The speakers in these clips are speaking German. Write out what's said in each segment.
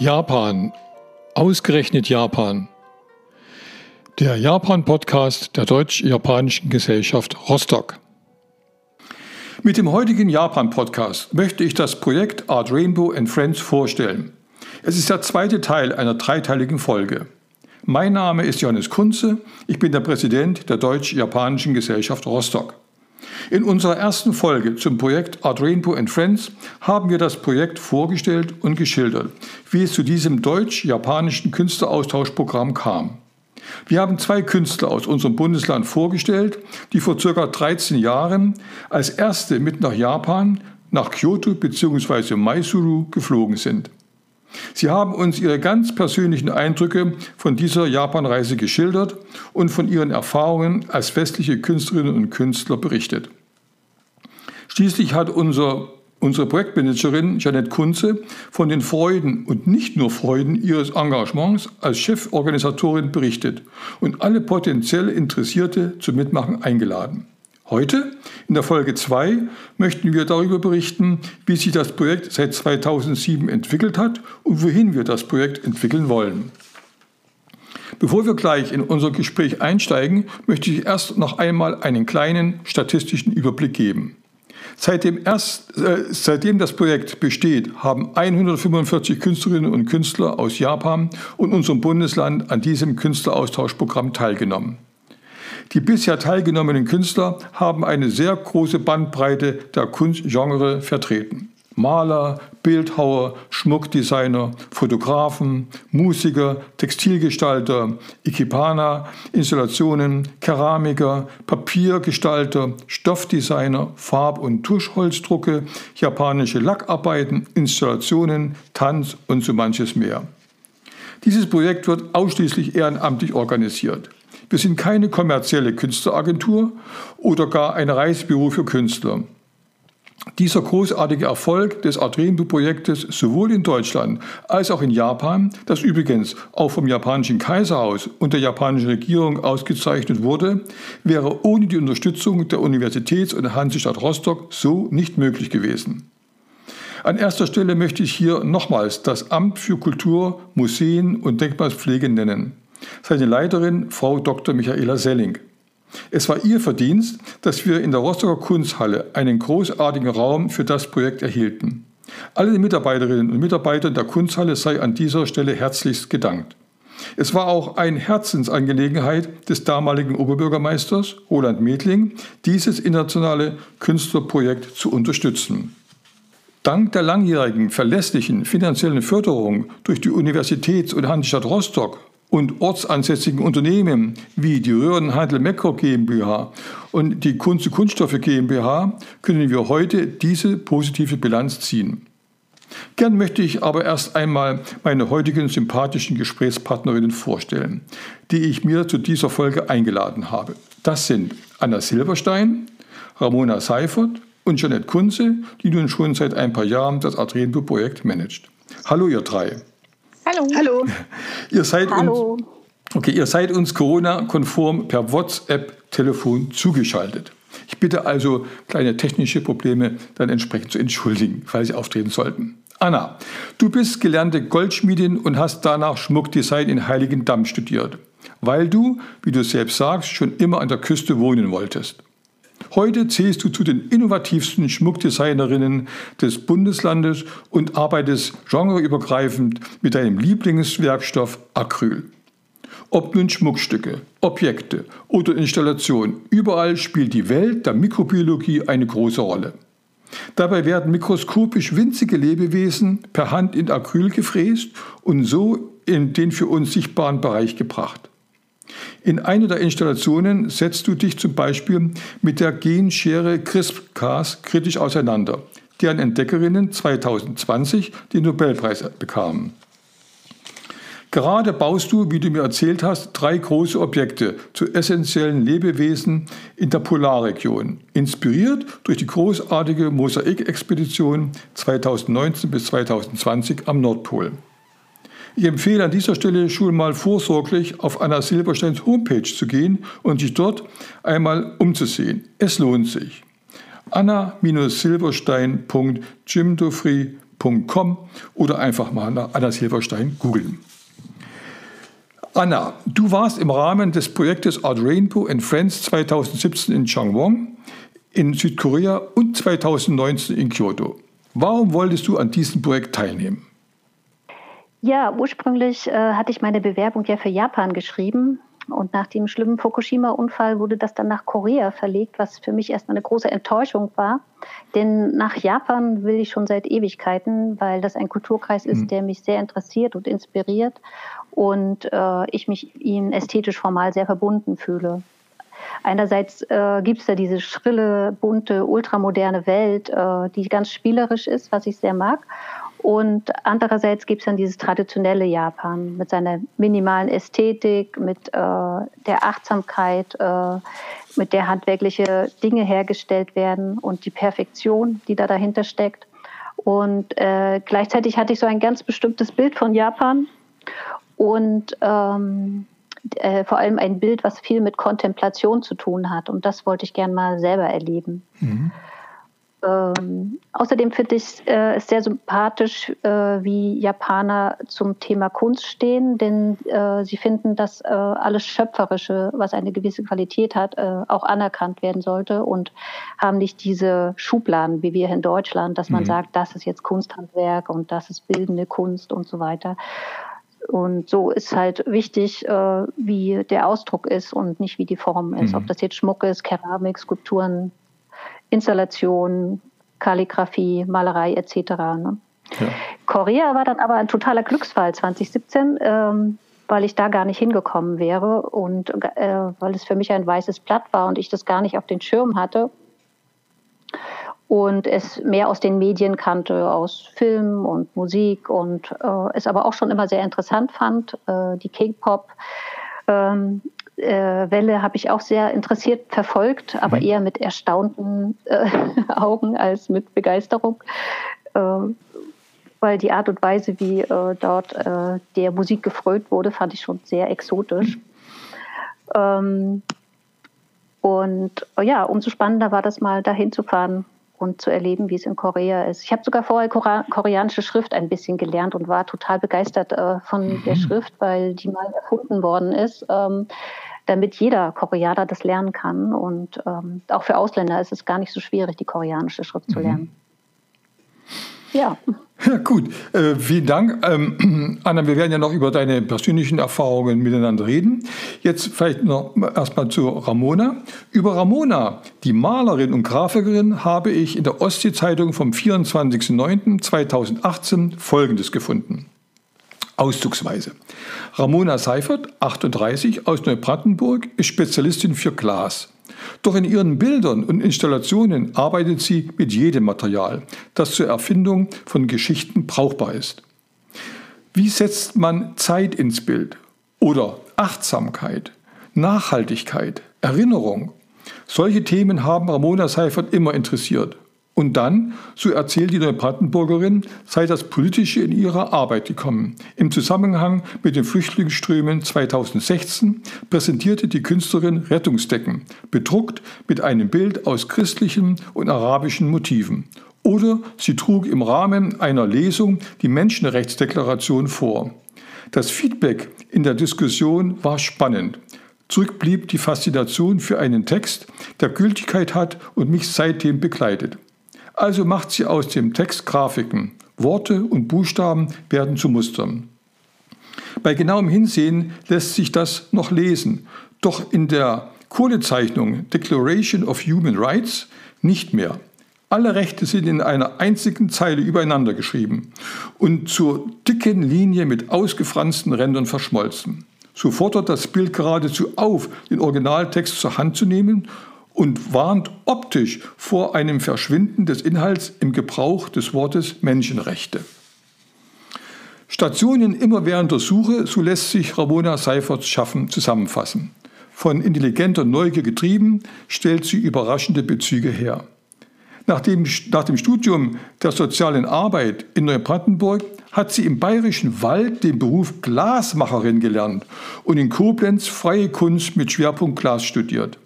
Japan. Ausgerechnet Japan. Der Japan-Podcast der Deutsch-Japanischen Gesellschaft Rostock. Mit dem heutigen Japan-Podcast möchte ich das Projekt Art Rainbow and Friends vorstellen. Es ist der zweite Teil einer dreiteiligen Folge. Mein Name ist Johannes Kunze, ich bin der Präsident der Deutsch-Japanischen Gesellschaft Rostock. In unserer ersten Folge zum Projekt Art Rainbow and Friends haben wir das Projekt vorgestellt und geschildert, wie es zu diesem deutsch-japanischen Künstleraustauschprogramm kam. Wir haben zwei Künstler aus unserem Bundesland vorgestellt, die vor ca. 13 Jahren als erste mit nach Japan, nach Kyoto bzw. Maizuru geflogen sind. Sie haben uns ihre ganz persönlichen Eindrücke von dieser Japanreise geschildert und von ihren Erfahrungen als westliche Künstlerinnen und Künstler berichtet. Schließlich hat unser, unsere Projektmanagerin Janette Kunze von den Freuden und nicht nur Freuden ihres Engagements als Cheforganisatorin berichtet und alle potenziell Interessierte zum Mitmachen eingeladen. Heute, in der Folge 2, möchten wir darüber berichten, wie sich das Projekt seit 2007 entwickelt hat und wohin wir das Projekt entwickeln wollen. Bevor wir gleich in unser Gespräch einsteigen, möchte ich erst noch einmal einen kleinen statistischen Überblick geben. Seitdem, erst, äh, seitdem das Projekt besteht, haben 145 Künstlerinnen und Künstler aus Japan und unserem Bundesland an diesem Künstleraustauschprogramm teilgenommen. Die bisher teilgenommenen Künstler haben eine sehr große Bandbreite der Kunstgenre vertreten. Maler, Bildhauer, Schmuckdesigner, Fotografen, Musiker, Textilgestalter, Ikebana, Installationen, Keramiker, Papiergestalter, Stoffdesigner, Farb- und Tuschholzdrucke, japanische Lackarbeiten, Installationen, Tanz und so manches mehr. Dieses Projekt wird ausschließlich ehrenamtlich organisiert. Wir sind keine kommerzielle Künstleragentur oder gar ein Reisebüro für Künstler. Dieser großartige Erfolg des Adrenbu-Projektes sowohl in Deutschland als auch in Japan, das übrigens auch vom japanischen Kaiserhaus und der japanischen Regierung ausgezeichnet wurde, wäre ohne die Unterstützung der Universitäts- und Hansestadt Rostock so nicht möglich gewesen. An erster Stelle möchte ich hier nochmals das Amt für Kultur, Museen und Denkmalspflege nennen. Seine Leiterin, Frau Dr. Michaela Selling. Es war ihr Verdienst, dass wir in der Rostocker Kunsthalle einen großartigen Raum für das Projekt erhielten. Alle Mitarbeiterinnen und Mitarbeitern der Kunsthalle sei an dieser Stelle herzlichst gedankt. Es war auch eine Herzensangelegenheit des damaligen Oberbürgermeisters Roland Medling, dieses internationale Künstlerprojekt zu unterstützen. Dank der langjährigen verlässlichen finanziellen Förderung durch die Universitäts- und Hansestadt Rostock und ortsansässigen Unternehmen wie die Röhrenhandel Mekro GmbH und die Kunst und Kunststoffe GmbH können wir heute diese positive Bilanz ziehen. Gern möchte ich aber erst einmal meine heutigen sympathischen Gesprächspartnerinnen vorstellen, die ich mir zu dieser Folge eingeladen habe. Das sind Anna Silberstein, Ramona Seifert und Janette Kunze, die nun schon seit ein paar Jahren das Adrenbo-Projekt managt. Hallo ihr drei. Hallo. Hallo. Ihr seid Hallo. uns, okay, ihr seid uns Corona-konform per WhatsApp-Telefon zugeschaltet. Ich bitte also, kleine technische Probleme dann entsprechend zu entschuldigen, falls sie auftreten sollten. Anna, du bist gelernte Goldschmiedin und hast danach Schmuckdesign in Heiligendamm studiert, weil du, wie du selbst sagst, schon immer an der Küste wohnen wolltest. Heute zählst du zu den innovativsten Schmuckdesignerinnen des Bundeslandes und arbeitest genreübergreifend mit deinem Lieblingswerkstoff Acryl. Ob nun Schmuckstücke, Objekte oder Installationen, überall spielt die Welt der Mikrobiologie eine große Rolle. Dabei werden mikroskopisch winzige Lebewesen per Hand in Acryl gefräst und so in den für uns sichtbaren Bereich gebracht. In einer der Installationen setzt du dich zum Beispiel mit der Genschere CRISPR-Cas kritisch auseinander, deren Entdeckerinnen 2020 den Nobelpreis bekamen. Gerade baust du, wie du mir erzählt hast, drei große Objekte zu essentiellen Lebewesen in der Polarregion, inspiriert durch die großartige Mosaikexpedition 2019 bis 2020 am Nordpol. Ich empfehle an dieser Stelle schon mal vorsorglich auf Anna Silbersteins Homepage zu gehen und sich dort einmal umzusehen. Es lohnt sich. anna-silberstein.jimdofree.com oder einfach mal nach Anna Silberstein googeln. Anna, du warst im Rahmen des Projektes Art Rainbow and Friends 2017 in Changwon in Südkorea und 2019 in Kyoto. Warum wolltest du an diesem Projekt teilnehmen? Ja, ursprünglich äh, hatte ich meine Bewerbung ja für Japan geschrieben. Und nach dem schlimmen Fukushima-Unfall wurde das dann nach Korea verlegt, was für mich erstmal eine große Enttäuschung war. Denn nach Japan will ich schon seit Ewigkeiten, weil das ein Kulturkreis ist, mhm. der mich sehr interessiert und inspiriert und äh, ich mich ihm ästhetisch formal sehr verbunden fühle. Einerseits äh, gibt es da diese schrille, bunte, ultramoderne Welt, äh, die ganz spielerisch ist, was ich sehr mag. Und andererseits gibt es dann dieses traditionelle Japan mit seiner minimalen Ästhetik, mit äh, der Achtsamkeit, äh, mit der handwerkliche Dinge hergestellt werden und die Perfektion, die da dahinter steckt. Und äh, gleichzeitig hatte ich so ein ganz bestimmtes Bild von Japan und ähm, äh, vor allem ein Bild, was viel mit Kontemplation zu tun hat. Und das wollte ich gern mal selber erleben. Mhm. Ähm, außerdem finde ich äh, es sehr sympathisch, äh, wie Japaner zum Thema Kunst stehen, denn äh, sie finden, dass äh, alles Schöpferische, was eine gewisse Qualität hat, äh, auch anerkannt werden sollte und haben nicht diese Schubladen wie wir in Deutschland, dass man mhm. sagt, das ist jetzt Kunsthandwerk und das ist bildende Kunst und so weiter. Und so ist halt wichtig, äh, wie der Ausdruck ist und nicht wie die Form ist. Mhm. Ob das jetzt Schmuck ist, Keramik, Skulpturen, Installation, Kalligrafie, Malerei etc. Ne? Ja. Korea war dann aber ein totaler Glücksfall 2017, ähm, weil ich da gar nicht hingekommen wäre und äh, weil es für mich ein weißes Blatt war und ich das gar nicht auf den Schirm hatte und es mehr aus den Medien kannte, aus Film und Musik und äh, es aber auch schon immer sehr interessant fand, äh, die K-Pop. Ähm, äh, Welle habe ich auch sehr interessiert verfolgt, aber mhm. eher mit erstaunten äh, Augen als mit Begeisterung, äh, weil die Art und Weise, wie äh, dort äh, der Musik gefrönt wurde, fand ich schon sehr exotisch. Ähm, und ja, umso spannender war das mal dahin zu fahren und zu erleben, wie es in Korea ist. Ich habe sogar vorher koreanische Schrift ein bisschen gelernt und war total begeistert äh, von mhm. der Schrift, weil die mal erfunden worden ist. Ähm, damit jeder Koreaner das lernen kann. Und ähm, auch für Ausländer ist es gar nicht so schwierig, die koreanische Schrift zu mhm. lernen. Ja. Ja, gut. Äh, vielen Dank. Ähm, Anna, wir werden ja noch über deine persönlichen Erfahrungen miteinander reden. Jetzt vielleicht noch erstmal zu Ramona. Über Ramona, die Malerin und Grafikerin, habe ich in der Ostsee-Zeitung vom 24.09.2018 Folgendes gefunden. Auszugsweise. Ramona Seifert, 38, aus Neubrandenburg, ist Spezialistin für Glas. Doch in ihren Bildern und Installationen arbeitet sie mit jedem Material, das zur Erfindung von Geschichten brauchbar ist. Wie setzt man Zeit ins Bild oder Achtsamkeit, Nachhaltigkeit, Erinnerung? Solche Themen haben Ramona Seifert immer interessiert. Und dann, so erzählt die Neubrandenburgerin, sei das Politische in ihrer Arbeit gekommen. Im Zusammenhang mit den Flüchtlingsströmen 2016 präsentierte die Künstlerin Rettungsdecken, bedruckt mit einem Bild aus christlichen und arabischen Motiven. Oder sie trug im Rahmen einer Lesung die Menschenrechtsdeklaration vor. Das Feedback in der Diskussion war spannend. Zurück blieb die Faszination für einen Text, der Gültigkeit hat und mich seitdem begleitet. Also macht sie aus dem Text Grafiken. Worte und Buchstaben werden zu Mustern. Bei genauem Hinsehen lässt sich das noch lesen, doch in der Kohlezeichnung Declaration of Human Rights nicht mehr. Alle Rechte sind in einer einzigen Zeile übereinander geschrieben und zur dicken Linie mit ausgefransten Rändern verschmolzen. So fordert das Bild geradezu auf, den Originaltext zur Hand zu nehmen und warnt optisch vor einem Verschwinden des Inhalts im Gebrauch des Wortes Menschenrechte. Stationen immerwährender Suche, so lässt sich Ramona Seiferts Schaffen zusammenfassen. Von intelligenter Neugier getrieben, stellt sie überraschende Bezüge her. Nach dem, nach dem Studium der sozialen Arbeit in Neubrandenburg hat sie im Bayerischen Wald den Beruf Glasmacherin gelernt und in Koblenz freie Kunst mit Schwerpunkt Glas studiert.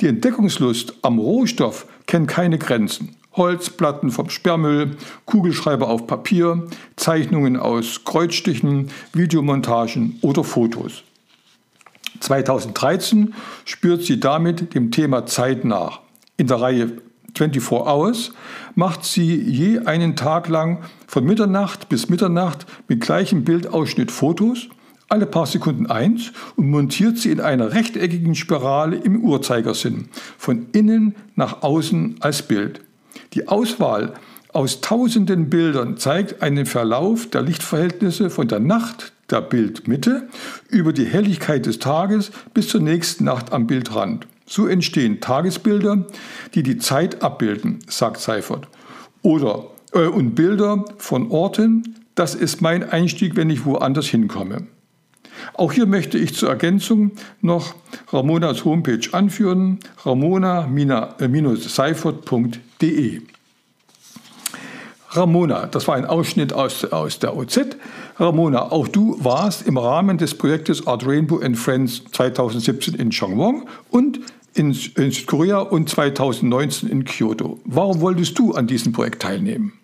Die Entdeckungslust am Rohstoff kennt keine Grenzen. Holzplatten vom Sperrmüll, Kugelschreiber auf Papier, Zeichnungen aus Kreuzstichen, Videomontagen oder Fotos. 2013 spürt sie damit dem Thema Zeit nach. In der Reihe 24 Hours macht sie je einen Tag lang von Mitternacht bis Mitternacht mit gleichem Bildausschnitt Fotos, alle paar Sekunden eins und montiert sie in einer rechteckigen Spirale im Uhrzeigersinn, von innen nach außen als Bild. Die Auswahl aus tausenden Bildern zeigt einen Verlauf der Lichtverhältnisse von der Nacht der Bildmitte über die Helligkeit des Tages bis zur nächsten Nacht am Bildrand. So entstehen Tagesbilder, die die Zeit abbilden, sagt Seifert. Oder äh, und Bilder von Orten, das ist mein Einstieg, wenn ich woanders hinkomme. Auch hier möchte ich zur Ergänzung noch Ramonas Homepage anführen, ramona-seifert.de. Ramona, das war ein Ausschnitt aus, aus der OZ. Ramona, auch du warst im Rahmen des Projektes Art Rainbow and Friends 2017 in Chongwon und in, in Südkorea und 2019 in Kyoto. Warum wolltest du an diesem Projekt teilnehmen?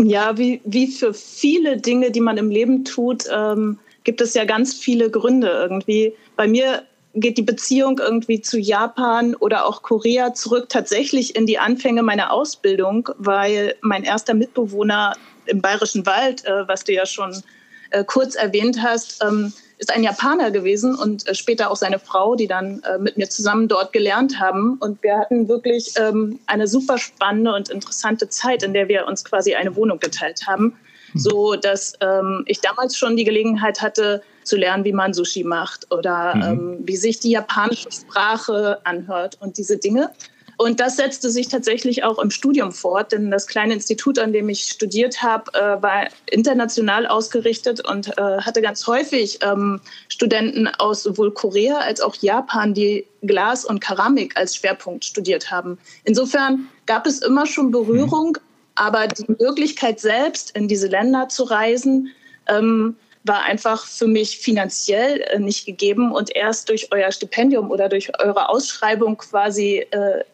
Ja, wie, wie für viele Dinge, die man im Leben tut, ähm, gibt es ja ganz viele Gründe irgendwie. Bei mir geht die Beziehung irgendwie zu Japan oder auch Korea zurück tatsächlich in die Anfänge meiner Ausbildung, weil mein erster Mitbewohner im Bayerischen Wald, äh, was du ja schon äh, kurz erwähnt hast, ähm, ist ein Japaner gewesen und äh, später auch seine Frau, die dann äh, mit mir zusammen dort gelernt haben. Und wir hatten wirklich ähm, eine super spannende und interessante Zeit, in der wir uns quasi eine Wohnung geteilt haben, mhm. so dass ähm, ich damals schon die Gelegenheit hatte zu lernen, wie man Sushi macht oder mhm. wie sich die japanische Sprache anhört und diese Dinge. Und das setzte sich tatsächlich auch im Studium fort, denn das kleine Institut, an dem ich studiert habe, äh, war international ausgerichtet und äh, hatte ganz häufig ähm, Studenten aus sowohl Korea als auch Japan, die Glas und Keramik als Schwerpunkt studiert haben. Insofern gab es immer schon Berührung, aber die Möglichkeit selbst in diese Länder zu reisen, ähm, war einfach für mich finanziell äh, nicht gegeben und erst durch euer Stipendium oder durch eure Ausschreibung quasi äh,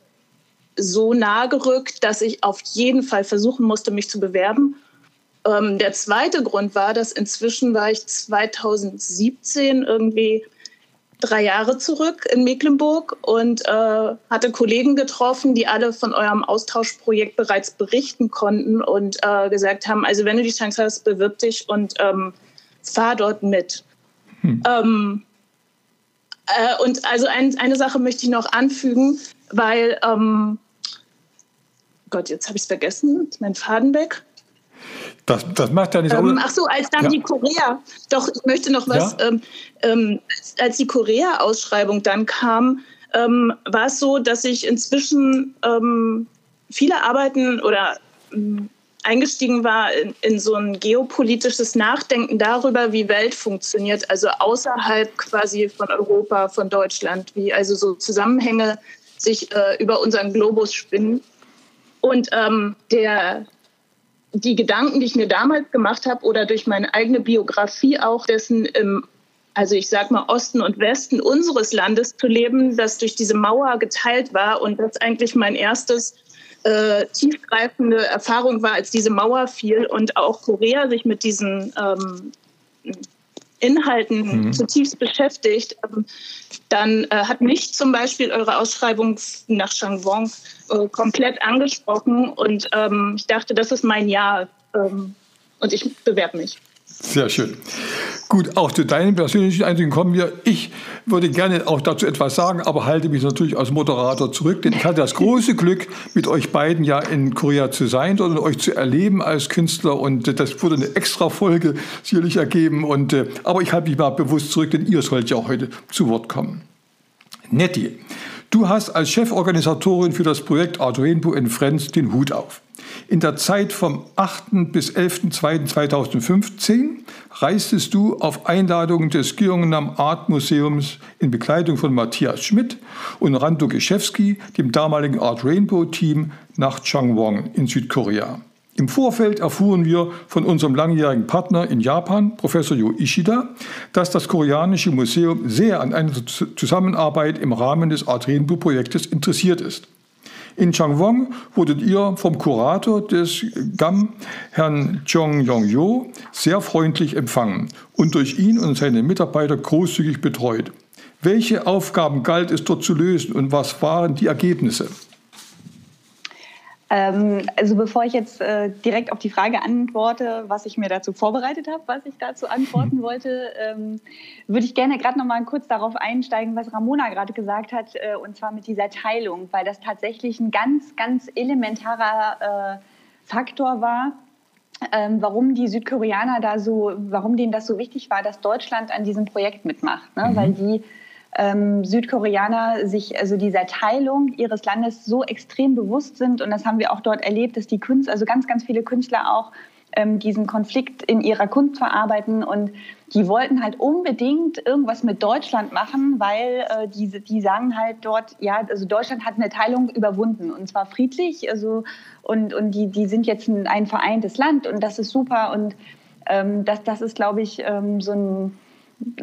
so nahe gerückt, dass ich auf jeden Fall versuchen musste, mich zu bewerben. Ähm, der zweite Grund war, dass inzwischen war ich 2017 irgendwie drei Jahre zurück in Mecklenburg und äh, hatte Kollegen getroffen, die alle von eurem Austauschprojekt bereits berichten konnten und äh, gesagt haben, also wenn du die Chance hast, bewirb dich und ähm, fahr dort mit. Hm. Ähm, äh, und also ein, eine Sache möchte ich noch anfügen, weil ähm, Gott, jetzt habe ich es vergessen, mein Faden weg. Das, das macht ja nicht ähm, Ach so, als dann ja. die Korea, doch, ich möchte noch was, ja? ähm, ähm, als die Korea-Ausschreibung dann kam, ähm, war es so, dass ich inzwischen ähm, viele Arbeiten oder ähm, eingestiegen war in, in, so ein geopolitisches Nachdenken darüber, wie Welt funktioniert, also außerhalb quasi von Europa, von Deutschland, wie also so Zusammenhänge sich äh, über unseren Globus spinnen. Und ähm, der, die Gedanken, die ich mir damals gemacht habe oder durch meine eigene Biografie auch dessen im also ich sag mal Osten und Westen unseres Landes zu leben, das durch diese Mauer geteilt war und das eigentlich mein erstes äh, tiefgreifende Erfahrung war, als diese Mauer fiel und auch Korea sich mit diesen ähm, Inhalten mhm. zutiefst beschäftigt, ähm, dann äh, hat mich zum Beispiel eure Ausschreibung nach Changwon äh, komplett angesprochen und ähm, ich dachte, das ist mein Jahr ähm, und ich bewerbe mich. Sehr schön. Gut, auch zu deinen persönlichen Eindrücken kommen wir. Ich würde gerne auch dazu etwas sagen, aber halte mich natürlich als Moderator zurück, denn ich hatte das große Glück, mit euch beiden ja in Korea zu sein und euch zu erleben als Künstler und das wurde eine extra Folge sicherlich ergeben. Und, äh, aber ich halte mich mal bewusst zurück, denn ihr sollt ja auch heute zu Wort kommen. Nettie, du hast als Cheforganisatorin für das Projekt Art Rainbow in Friends den Hut auf. In der Zeit vom 8. bis 11.02.2015 reistest du auf Einladung des Gyeongnam Art Museums in Begleitung von Matthias Schmidt und Rando Geschewski, dem damaligen Art Rainbow Team, nach Changwon in Südkorea. Im Vorfeld erfuhren wir von unserem langjährigen Partner in Japan, Professor Yo Ishida, dass das koreanische Museum sehr an einer Zusammenarbeit im Rahmen des Art Rainbow Projektes interessiert ist. In Changwon wurdet ihr vom Kurator des GAM, Herrn Chong Yong-jo, sehr freundlich empfangen und durch ihn und seine Mitarbeiter großzügig betreut. Welche Aufgaben galt es dort zu lösen und was waren die Ergebnisse? Ähm, also bevor ich jetzt äh, direkt auf die Frage antworte, was ich mir dazu vorbereitet habe, was ich dazu antworten wollte, ähm, würde ich gerne gerade noch mal kurz darauf einsteigen, was Ramona gerade gesagt hat, äh, und zwar mit dieser Teilung, weil das tatsächlich ein ganz, ganz elementarer äh, Faktor war, ähm, warum die Südkoreaner da so, warum denen das so wichtig war, dass Deutschland an diesem Projekt mitmacht, ne? Mhm. weil die ähm, Südkoreaner sich also dieser Teilung ihres Landes so extrem bewusst sind. Und das haben wir auch dort erlebt, dass die Künstler, also ganz, ganz viele Künstler auch ähm, diesen Konflikt in ihrer Kunst verarbeiten. Und die wollten halt unbedingt irgendwas mit Deutschland machen, weil äh, die, die sagen halt dort, ja, also Deutschland hat eine Teilung überwunden und zwar friedlich. Also, und und die, die sind jetzt ein, ein vereintes Land und das ist super. Und ähm, das, das ist, glaube ich, ähm, so ein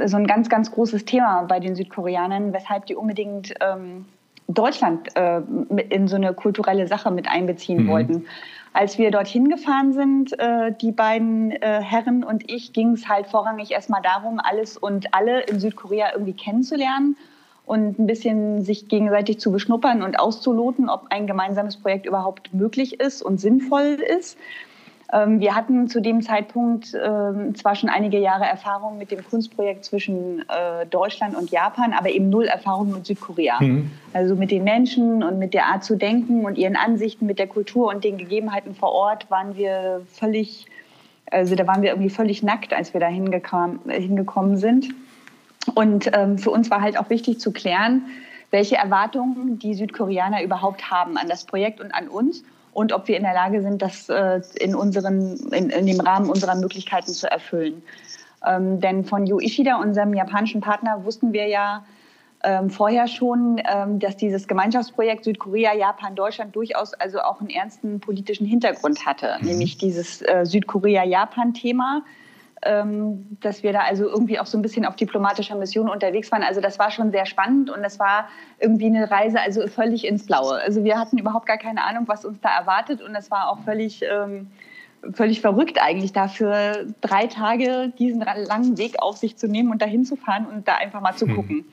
so ein ganz, ganz großes Thema bei den Südkoreanern, weshalb die unbedingt ähm, Deutschland äh, in so eine kulturelle Sache mit einbeziehen mhm. wollten. Als wir dorthin gefahren sind, äh, die beiden äh, Herren und ich, ging es halt vorrangig erstmal darum, alles und alle in Südkorea irgendwie kennenzulernen und ein bisschen sich gegenseitig zu beschnuppern und auszuloten, ob ein gemeinsames Projekt überhaupt möglich ist und sinnvoll ist. Ähm, wir hatten zu dem Zeitpunkt ähm, zwar schon einige Jahre Erfahrung mit dem Kunstprojekt zwischen äh, Deutschland und Japan, aber eben null Erfahrung mit Südkorea. Mhm. Also mit den Menschen und mit der Art zu denken und ihren Ansichten, mit der Kultur und den Gegebenheiten vor Ort waren wir völlig, also da waren wir irgendwie völlig nackt, als wir da hingekommen sind. Und ähm, für uns war halt auch wichtig zu klären, welche Erwartungen die Südkoreaner überhaupt haben an das Projekt und an uns und ob wir in der Lage sind, das äh, in, unseren, in, in dem Rahmen unserer Möglichkeiten zu erfüllen. Ähm, denn von Yu Ishida, unserem japanischen Partner, wussten wir ja ähm, vorher schon, ähm, dass dieses Gemeinschaftsprojekt Südkorea, Japan, Deutschland durchaus also auch einen ernsten politischen Hintergrund hatte, mhm. nämlich dieses äh, Südkorea-Japan-Thema ähm, dass wir da also irgendwie auch so ein bisschen auf diplomatischer Mission unterwegs waren. Also das war schon sehr spannend und das war irgendwie eine Reise also völlig ins Blaue. Also wir hatten überhaupt gar keine Ahnung, was uns da erwartet und es war auch völlig ähm, völlig verrückt eigentlich dafür drei Tage diesen langen Weg auf sich zu nehmen und dahin zu fahren und da einfach mal zu mhm. gucken.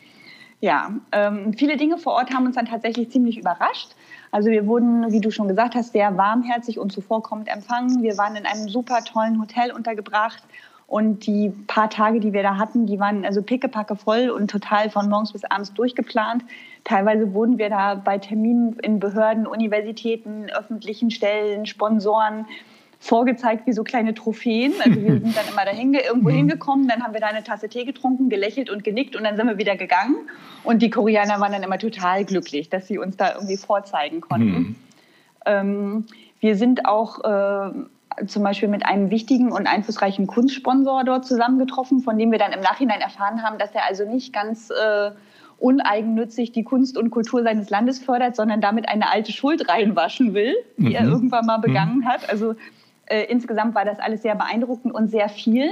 Ja, ähm, viele Dinge vor Ort haben uns dann tatsächlich ziemlich überrascht. Also wir wurden, wie du schon gesagt hast, sehr warmherzig und zuvorkommend empfangen. Wir waren in einem super tollen Hotel untergebracht und die paar Tage, die wir da hatten, die waren also pickepacke voll und total von morgens bis abends durchgeplant. Teilweise wurden wir da bei Terminen in Behörden, Universitäten, öffentlichen Stellen, Sponsoren vorgezeigt wie so kleine Trophäen. Also wir sind dann immer dahin, irgendwo mhm. hingekommen, dann haben wir da eine Tasse Tee getrunken, gelächelt und genickt und dann sind wir wieder gegangen. Und die Koreaner waren dann immer total glücklich, dass sie uns da irgendwie vorzeigen konnten. Mhm. Ähm, wir sind auch äh, zum Beispiel mit einem wichtigen und einflussreichen Kunstsponsor dort zusammengetroffen, von dem wir dann im Nachhinein erfahren haben, dass er also nicht ganz äh, uneigennützig die Kunst und Kultur seines Landes fördert, sondern damit eine alte Schuld reinwaschen will, die mhm. er irgendwann mal begangen mhm. hat. Also äh, insgesamt war das alles sehr beeindruckend und sehr viel.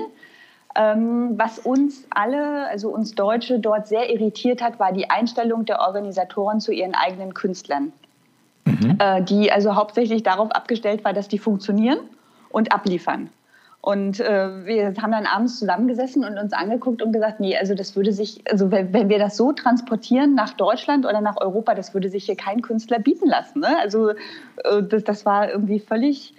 Ähm, was uns alle, also uns Deutsche, dort sehr irritiert hat, war die Einstellung der Organisatoren zu ihren eigenen Künstlern. Mhm. Äh, die also hauptsächlich darauf abgestellt war, dass die funktionieren und abliefern. Und äh, wir haben dann abends zusammengesessen und uns angeguckt und gesagt, nee, also das würde sich, also wenn, wenn, wir das so transportieren nach Deutschland oder nach Europa, das würde sich hier kein Künstler bieten lassen. Ne? Also äh, das, das war irgendwie völlig,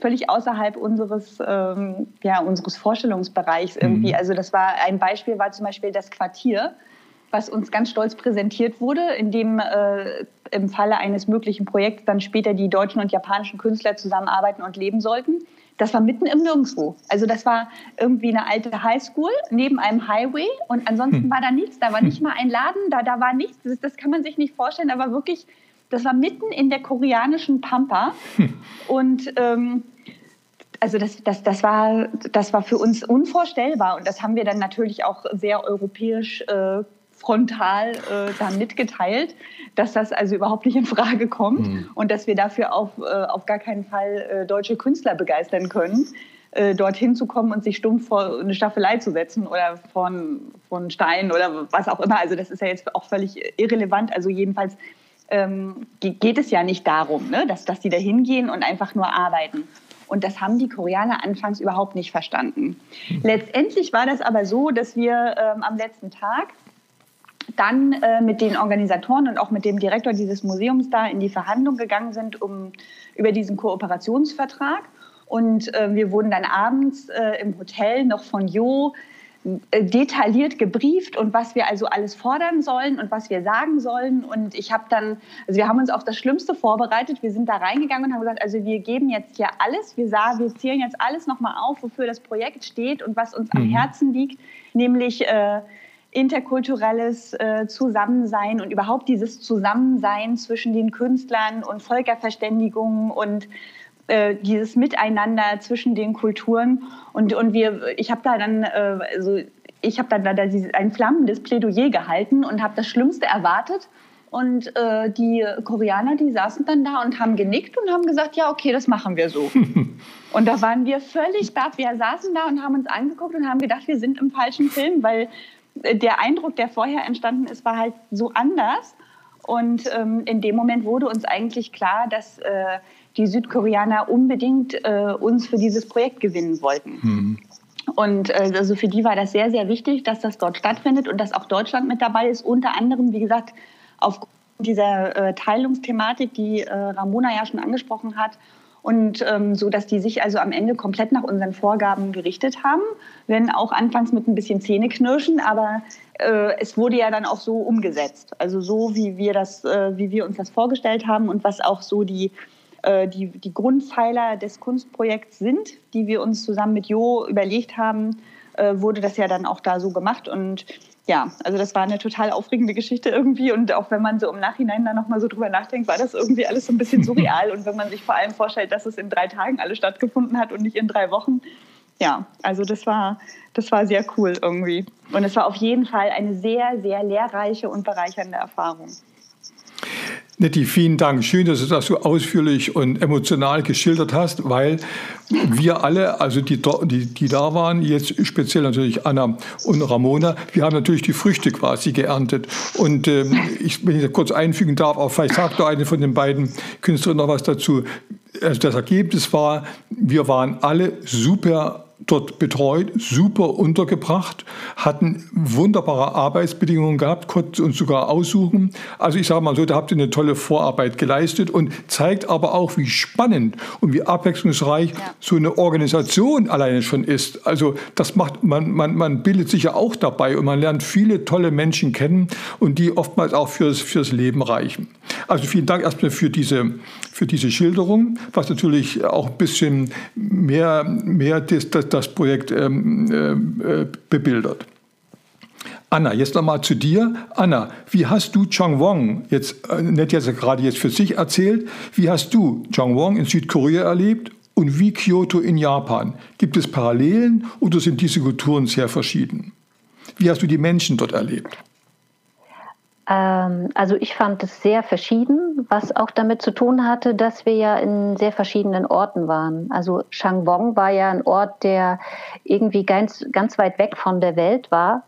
völlig außerhalb unseres, ähm, ja, unseres Vorstellungsbereichs irgendwie. Mhm. Also das war ein Beispiel, war zum Beispiel das Quartier, was uns ganz stolz präsentiert wurde, in dem äh, im Falle eines möglichen Projekts dann später die deutschen und japanischen Künstler zusammenarbeiten und leben sollten. Das war mitten im Nirgendwo. Also das war irgendwie eine alte Highschool neben einem Highway und ansonsten hm. war da nichts. Da war nicht mal ein Laden, da, da war nichts. Das, das kann man sich nicht vorstellen. War wirklich, das war mitten in der koreanischen Pampa. Hm. Und ähm, also das, das, das, war, das war für uns unvorstellbar und das haben wir dann natürlich auch sehr europäisch äh, frontal äh, da mitgeteilt, dass das also überhaupt nicht in Frage kommt mhm. und dass wir dafür auf, äh, auf gar keinen Fall äh, deutsche Künstler begeistern können, äh, dorthin zu kommen und sich stumpf vor eine Staffelei zu setzen oder von, von Stein oder was auch immer. Also das ist ja jetzt auch völlig irrelevant. Also jedenfalls ähm, geht es ja nicht darum, ne, dass, dass die da hingehen und einfach nur arbeiten. Und das haben die Koreaner anfangs überhaupt nicht verstanden. Mhm. Letztendlich war das aber so, dass wir ähm, am letzten Tag dann äh, mit den Organisatoren und auch mit dem Direktor dieses Museums da in die Verhandlung gegangen sind um, über diesen Kooperationsvertrag. Und äh, wir wurden dann abends äh, im Hotel noch von Jo äh, detailliert gebrieft und was wir also alles fordern sollen und was wir sagen sollen. Und ich habe dann, also wir haben uns auf das Schlimmste vorbereitet. Wir sind da reingegangen und haben gesagt, also wir geben jetzt hier alles, wir, sah, wir zählen jetzt alles nochmal auf, wofür das Projekt steht und was uns mhm. am Herzen liegt, nämlich äh, interkulturelles äh, Zusammensein und überhaupt dieses Zusammensein zwischen den Künstlern und Völkerverständigung und äh, dieses Miteinander zwischen den Kulturen. Und, und wir, ich habe da dann, äh, also ich habe dann da ein flammendes Plädoyer gehalten und habe das Schlimmste erwartet. Und äh, die Koreaner, die saßen dann da und haben genickt und haben gesagt, ja, okay, das machen wir so. und da waren wir völlig baff. Wir saßen da und haben uns angeguckt und haben gedacht, wir sind im falschen Film, weil der Eindruck, der vorher entstanden ist, war halt so anders. Und ähm, in dem Moment wurde uns eigentlich klar, dass äh, die Südkoreaner unbedingt äh, uns für dieses Projekt gewinnen wollten. Mhm. Und äh, also für die war das sehr, sehr wichtig, dass das dort stattfindet und dass auch Deutschland mit dabei ist. Unter anderem, wie gesagt, aufgrund dieser äh, Teilungsthematik, die äh, Ramona ja schon angesprochen hat und ähm, so, dass die sich also am Ende komplett nach unseren Vorgaben gerichtet haben, wenn auch anfangs mit ein bisschen Zähneknirschen, aber äh, es wurde ja dann auch so umgesetzt, also so wie wir das, äh, wie wir uns das vorgestellt haben und was auch so die äh, die, die Grundpfeiler des Kunstprojekts sind, die wir uns zusammen mit Jo überlegt haben, äh, wurde das ja dann auch da so gemacht. Und ja, also das war eine total aufregende Geschichte irgendwie. Und auch wenn man so im Nachhinein da nochmal so drüber nachdenkt, war das irgendwie alles so ein bisschen surreal. Und wenn man sich vor allem vorstellt, dass es in drei Tagen alles stattgefunden hat und nicht in drei Wochen, ja, also das war, das war sehr cool irgendwie. Und es war auf jeden Fall eine sehr, sehr lehrreiche und bereichernde Erfahrung. Netti, vielen Dank. Schön, dass du das so ausführlich und emotional geschildert hast, weil wir alle, also die, die, die da waren, jetzt speziell natürlich Anna und Ramona, wir haben natürlich die Früchte quasi geerntet. Und ähm, ich, wenn ich das kurz einfügen darf, auch vielleicht sagt doch eine von den beiden Künstlerinnen noch was dazu. Also das Ergebnis war, wir waren alle super dort betreut, super untergebracht, hatten wunderbare Arbeitsbedingungen gehabt, konnten uns sogar aussuchen. Also ich sage mal so, da habt ihr eine tolle Vorarbeit geleistet und zeigt aber auch, wie spannend und wie abwechslungsreich ja. so eine Organisation alleine schon ist. Also das macht, man, man, man bildet sich ja auch dabei und man lernt viele tolle Menschen kennen und die oftmals auch fürs, fürs Leben reichen. Also vielen Dank erstmal für diese, für diese Schilderung, was natürlich auch ein bisschen mehr, mehr das, das, das Projekt ähm, äh, bebildert. Anna, jetzt nochmal zu dir. Anna, wie hast du Changwon, jetzt äh, nicht jetzt gerade jetzt für sich erzählt, wie hast du Changwon in Südkorea erlebt und wie Kyoto in Japan? Gibt es Parallelen oder sind diese Kulturen sehr verschieden? Wie hast du die Menschen dort erlebt? Ähm, also ich fand es sehr verschieden, was auch damit zu tun hatte, dass wir ja in sehr verschiedenen Orten waren. Also Shangbong war ja ein Ort, der irgendwie ganz, ganz weit weg von der Welt war.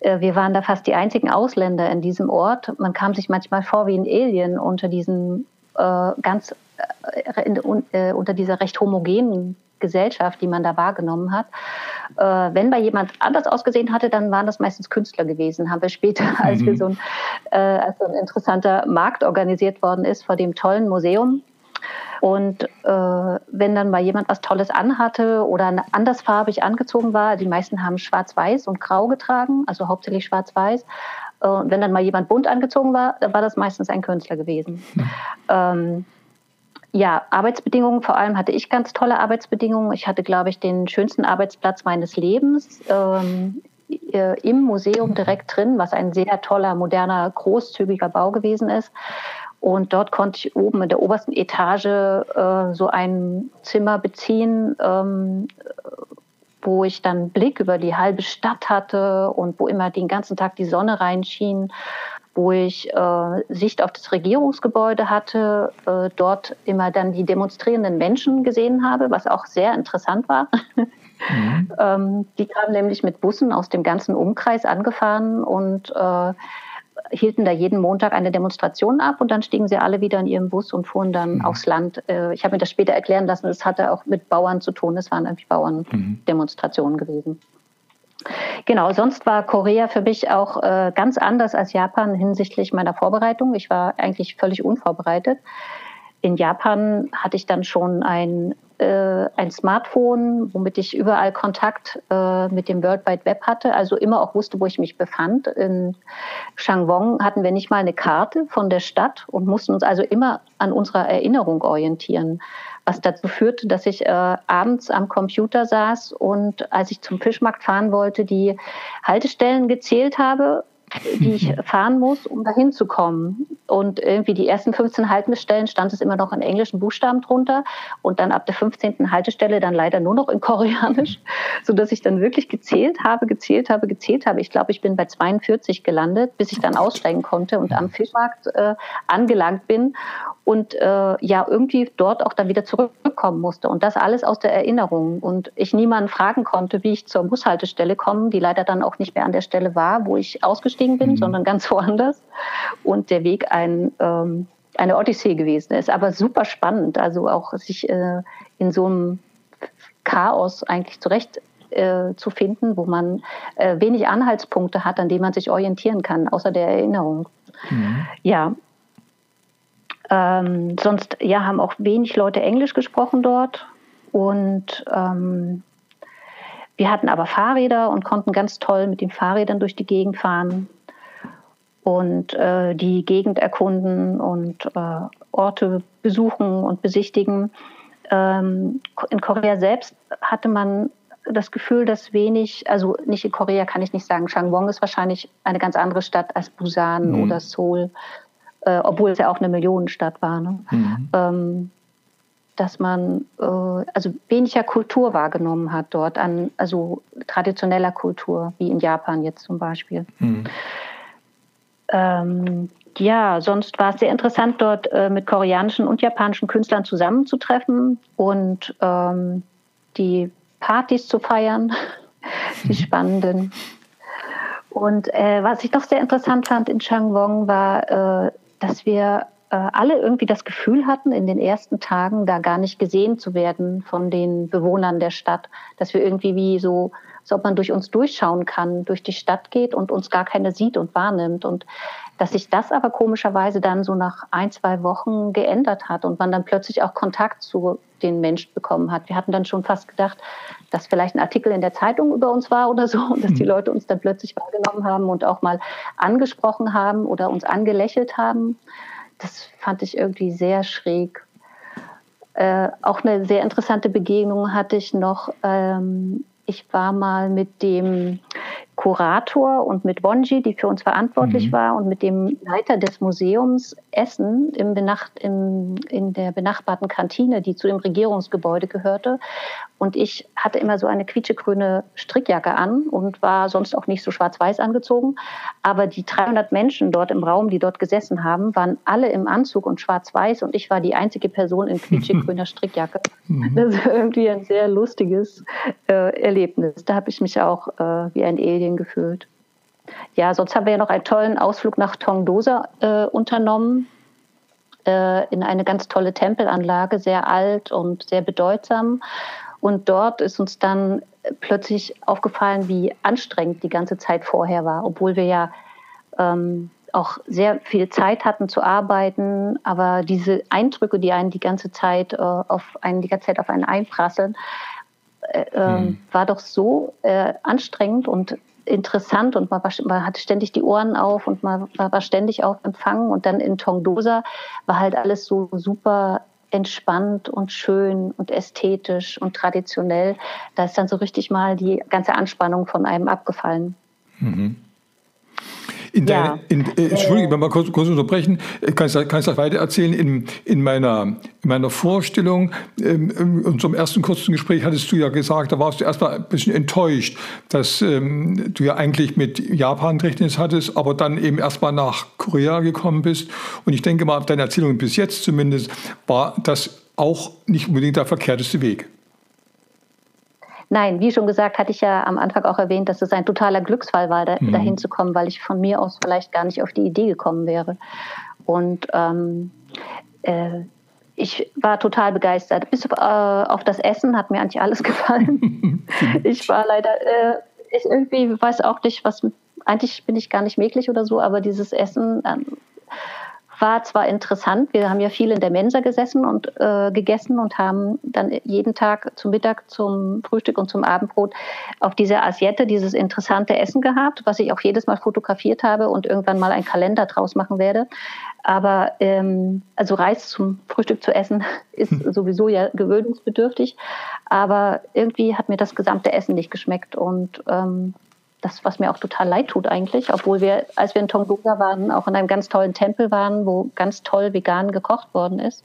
Äh, wir waren da fast die einzigen Ausländer in diesem Ort. Man kam sich manchmal vor wie ein Alien unter diesen äh, ganz äh, äh, unter dieser recht homogenen Gesellschaft, die man da wahrgenommen hat. Äh, wenn bei jemand anders ausgesehen hatte, dann waren das meistens Künstler gewesen. Haben wir später, mhm. als, wir so ein, äh, als so ein interessanter Markt organisiert worden ist vor dem tollen Museum, und äh, wenn dann mal jemand was Tolles anhatte oder andersfarbig angezogen war, die meisten haben schwarz-weiß und grau getragen, also hauptsächlich schwarz-weiß. Äh, und wenn dann mal jemand bunt angezogen war, dann war das meistens ein Künstler gewesen. Mhm. Ähm, ja, Arbeitsbedingungen, vor allem hatte ich ganz tolle Arbeitsbedingungen. Ich hatte, glaube ich, den schönsten Arbeitsplatz meines Lebens ähm, äh, im Museum direkt drin, was ein sehr toller, moderner, großzügiger Bau gewesen ist. Und dort konnte ich oben in der obersten Etage äh, so ein Zimmer beziehen, ähm, wo ich dann Blick über die halbe Stadt hatte und wo immer den ganzen Tag die Sonne reinschien wo ich äh, Sicht auf das Regierungsgebäude hatte, äh, dort immer dann die demonstrierenden Menschen gesehen habe, was auch sehr interessant war. Mhm. ähm, die kamen nämlich mit Bussen aus dem ganzen Umkreis angefahren und äh, hielten da jeden Montag eine Demonstration ab und dann stiegen sie alle wieder in ihren Bus und fuhren dann mhm. aufs Land. Äh, ich habe mir das später erklären lassen, das hatte auch mit Bauern zu tun. Es waren irgendwie Bauerndemonstrationen mhm. gewesen. Genau, sonst war Korea für mich auch äh, ganz anders als Japan hinsichtlich meiner Vorbereitung. Ich war eigentlich völlig unvorbereitet. In Japan hatte ich dann schon ein, äh, ein Smartphone, womit ich überall Kontakt äh, mit dem World Wide Web hatte, also immer auch wusste, wo ich mich befand. In Changwon hatten wir nicht mal eine Karte von der Stadt und mussten uns also immer an unserer Erinnerung orientieren was dazu führte, dass ich äh, abends am Computer saß und als ich zum Fischmarkt fahren wollte, die Haltestellen gezählt habe die ich fahren muss, um dahin zu kommen. Und irgendwie die ersten 15 Haltestellen stand es immer noch in englischen Buchstaben drunter und dann ab der 15. Haltestelle dann leider nur noch in Koreanisch, so dass ich dann wirklich gezählt habe, gezählt habe, gezählt habe. Ich glaube, ich bin bei 42 gelandet, bis ich dann aussteigen konnte und am Fischmarkt äh, angelangt bin und äh, ja irgendwie dort auch dann wieder zurückkommen musste und das alles aus der Erinnerung und ich niemanden fragen konnte, wie ich zur Bushaltestelle komme, die leider dann auch nicht mehr an der Stelle war, wo ich ausgestiegen bin, mhm. sondern ganz woanders und der Weg ein ähm, eine Odyssee gewesen ist, aber super spannend, also auch sich äh, in so einem Chaos eigentlich zurecht äh, zu finden, wo man äh, wenig Anhaltspunkte hat, an denen man sich orientieren kann, außer der Erinnerung. Mhm. Ja, ähm, sonst ja, haben auch wenig Leute Englisch gesprochen dort. Und ähm, wir hatten aber Fahrräder und konnten ganz toll mit den Fahrrädern durch die Gegend fahren und äh, die Gegend erkunden und äh, Orte besuchen und besichtigen. Ähm, in Korea selbst hatte man das Gefühl, dass wenig, also nicht in Korea kann ich nicht sagen, Changwon ist wahrscheinlich eine ganz andere Stadt als Busan mhm. oder Seoul äh, obwohl es ja auch eine Millionenstadt war. Ne? Mhm. Ähm, dass man äh, also weniger Kultur wahrgenommen hat dort, an also traditioneller Kultur, wie in Japan jetzt zum Beispiel. Mhm. Ähm, ja, sonst war es sehr interessant, dort äh, mit koreanischen und japanischen Künstlern zusammenzutreffen und ähm, die Partys zu feiern, die spannenden. Und äh, was ich noch sehr interessant fand in Changwon war äh, dass wir äh, alle irgendwie das Gefühl hatten, in den ersten Tagen da gar nicht gesehen zu werden von den Bewohnern der Stadt, dass wir irgendwie wie so, als ob man durch uns durchschauen kann, durch die Stadt geht und uns gar keine sieht und wahrnimmt. Und dass sich das aber komischerweise dann so nach ein, zwei Wochen geändert hat und man dann plötzlich auch Kontakt zu den Menschen bekommen hat. Wir hatten dann schon fast gedacht, dass vielleicht ein Artikel in der Zeitung über uns war oder so und dass die mhm. Leute uns dann plötzlich wahrgenommen haben und auch mal angesprochen haben oder uns angelächelt haben. Das fand ich irgendwie sehr schräg. Äh, auch eine sehr interessante Begegnung hatte ich noch. Ähm, ich war mal mit dem Kurator und mit Bonji, die für uns verantwortlich mhm. war, und mit dem Leiter des Museums Essen im Benacht, im, in der benachbarten Kantine, die zu dem Regierungsgebäude gehörte. Und ich hatte immer so eine quietschegrüne Strickjacke an und war sonst auch nicht so schwarz-weiß angezogen. Aber die 300 Menschen dort im Raum, die dort gesessen haben, waren alle im Anzug und schwarz-weiß und ich war die einzige Person in quietschegrüner Strickjacke. Mhm. Das ist irgendwie ein sehr lustiges äh, Erlebnis. Da habe ich mich auch äh, wie ein Alien gefühlt. Ja, sonst haben wir ja noch einen tollen Ausflug nach Tongdosa äh, unternommen äh, in eine ganz tolle Tempelanlage, sehr alt und sehr bedeutsam. Und dort ist uns dann plötzlich aufgefallen, wie anstrengend die ganze Zeit vorher war, obwohl wir ja ähm, auch sehr viel Zeit hatten zu arbeiten, aber diese Eindrücke, die einen die ganze Zeit äh, auf einen die ganze Zeit auf einen einprasseln, äh, mhm. war doch so äh, anstrengend und interessant und man, war, man hatte ständig die Ohren auf und man war, war ständig auf Empfang und dann in Tongdosa war halt alles so super entspannt und schön und ästhetisch und traditionell. Da ist dann so richtig mal die ganze Anspannung von einem abgefallen. Mhm. In ja. Deine, in, äh, Entschuldigung, wenn wir kurz, kurz unterbrechen, äh, kannst du kannst weiter erzählen. In, in, meiner, in meiner Vorstellung, ähm, in unserem ersten kurzen Gespräch hattest du ja gesagt, da warst du erstmal ein bisschen enttäuscht, dass ähm, du ja eigentlich mit Japan Gedächtnis hattest, aber dann eben erstmal nach Korea gekommen bist. Und ich denke mal, deine Erzählung bis jetzt zumindest war das auch nicht unbedingt der verkehrteste Weg. Nein, wie schon gesagt, hatte ich ja am Anfang auch erwähnt, dass es ein totaler Glücksfall war, da, mhm. dahin zu kommen, weil ich von mir aus vielleicht gar nicht auf die Idee gekommen wäre. Und ähm, äh, ich war total begeistert. Bis auf, äh, auf, das Essen hat mir eigentlich alles gefallen. ich war leider, äh, ich irgendwie weiß auch nicht, was, eigentlich bin ich gar nicht möglich oder so, aber dieses Essen ähm, war zwar interessant, wir haben ja viel in der Mensa gesessen und äh, gegessen und haben dann jeden Tag zum Mittag, zum Frühstück und zum Abendbrot auf dieser Asiette dieses interessante Essen gehabt, was ich auch jedes Mal fotografiert habe und irgendwann mal einen Kalender draus machen werde. Aber ähm, also Reis zum Frühstück zu essen ist hm. sowieso ja gewöhnungsbedürftig. Aber irgendwie hat mir das gesamte Essen nicht geschmeckt. Und ähm, das, was mir auch total leid tut eigentlich, obwohl wir, als wir in Tonga waren, auch in einem ganz tollen Tempel waren, wo ganz toll vegan gekocht worden ist.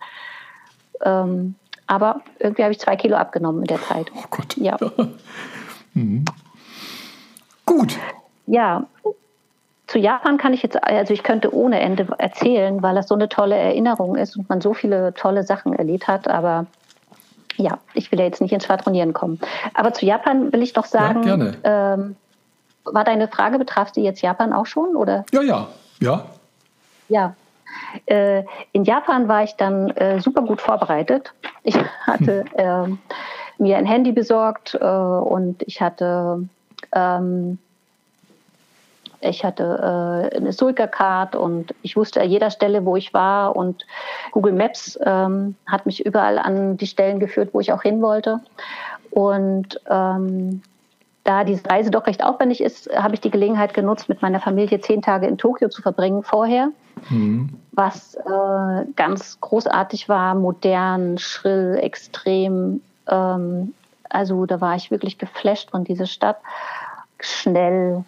Ähm, aber irgendwie habe ich zwei Kilo abgenommen in der Zeit. Oh Gott. Ja. mhm. Gut. Ja, zu Japan kann ich jetzt, also ich könnte ohne Ende erzählen, weil das so eine tolle Erinnerung ist und man so viele tolle Sachen erlebt hat. Aber ja, ich will ja jetzt nicht ins Schwadronieren kommen. Aber zu Japan will ich doch sagen, ja, gerne. Ähm, war deine Frage, betraf sie jetzt Japan auch schon? Oder? Ja, ja, ja. Ja. Äh, in Japan war ich dann äh, super gut vorbereitet. Ich hatte hm. äh, mir ein Handy besorgt äh, und ich hatte ähm, ich hatte äh, eine Sulka-Card und ich wusste an jeder Stelle, wo ich war und Google Maps ähm, hat mich überall an die Stellen geführt, wo ich auch hin wollte. Und ähm, da diese Reise doch recht aufwendig ist, habe ich die Gelegenheit genutzt, mit meiner Familie zehn Tage in Tokio zu verbringen vorher, mhm. was äh, ganz großartig war, modern, schrill, extrem. Ähm, also da war ich wirklich geflasht von dieser Stadt. Schnell,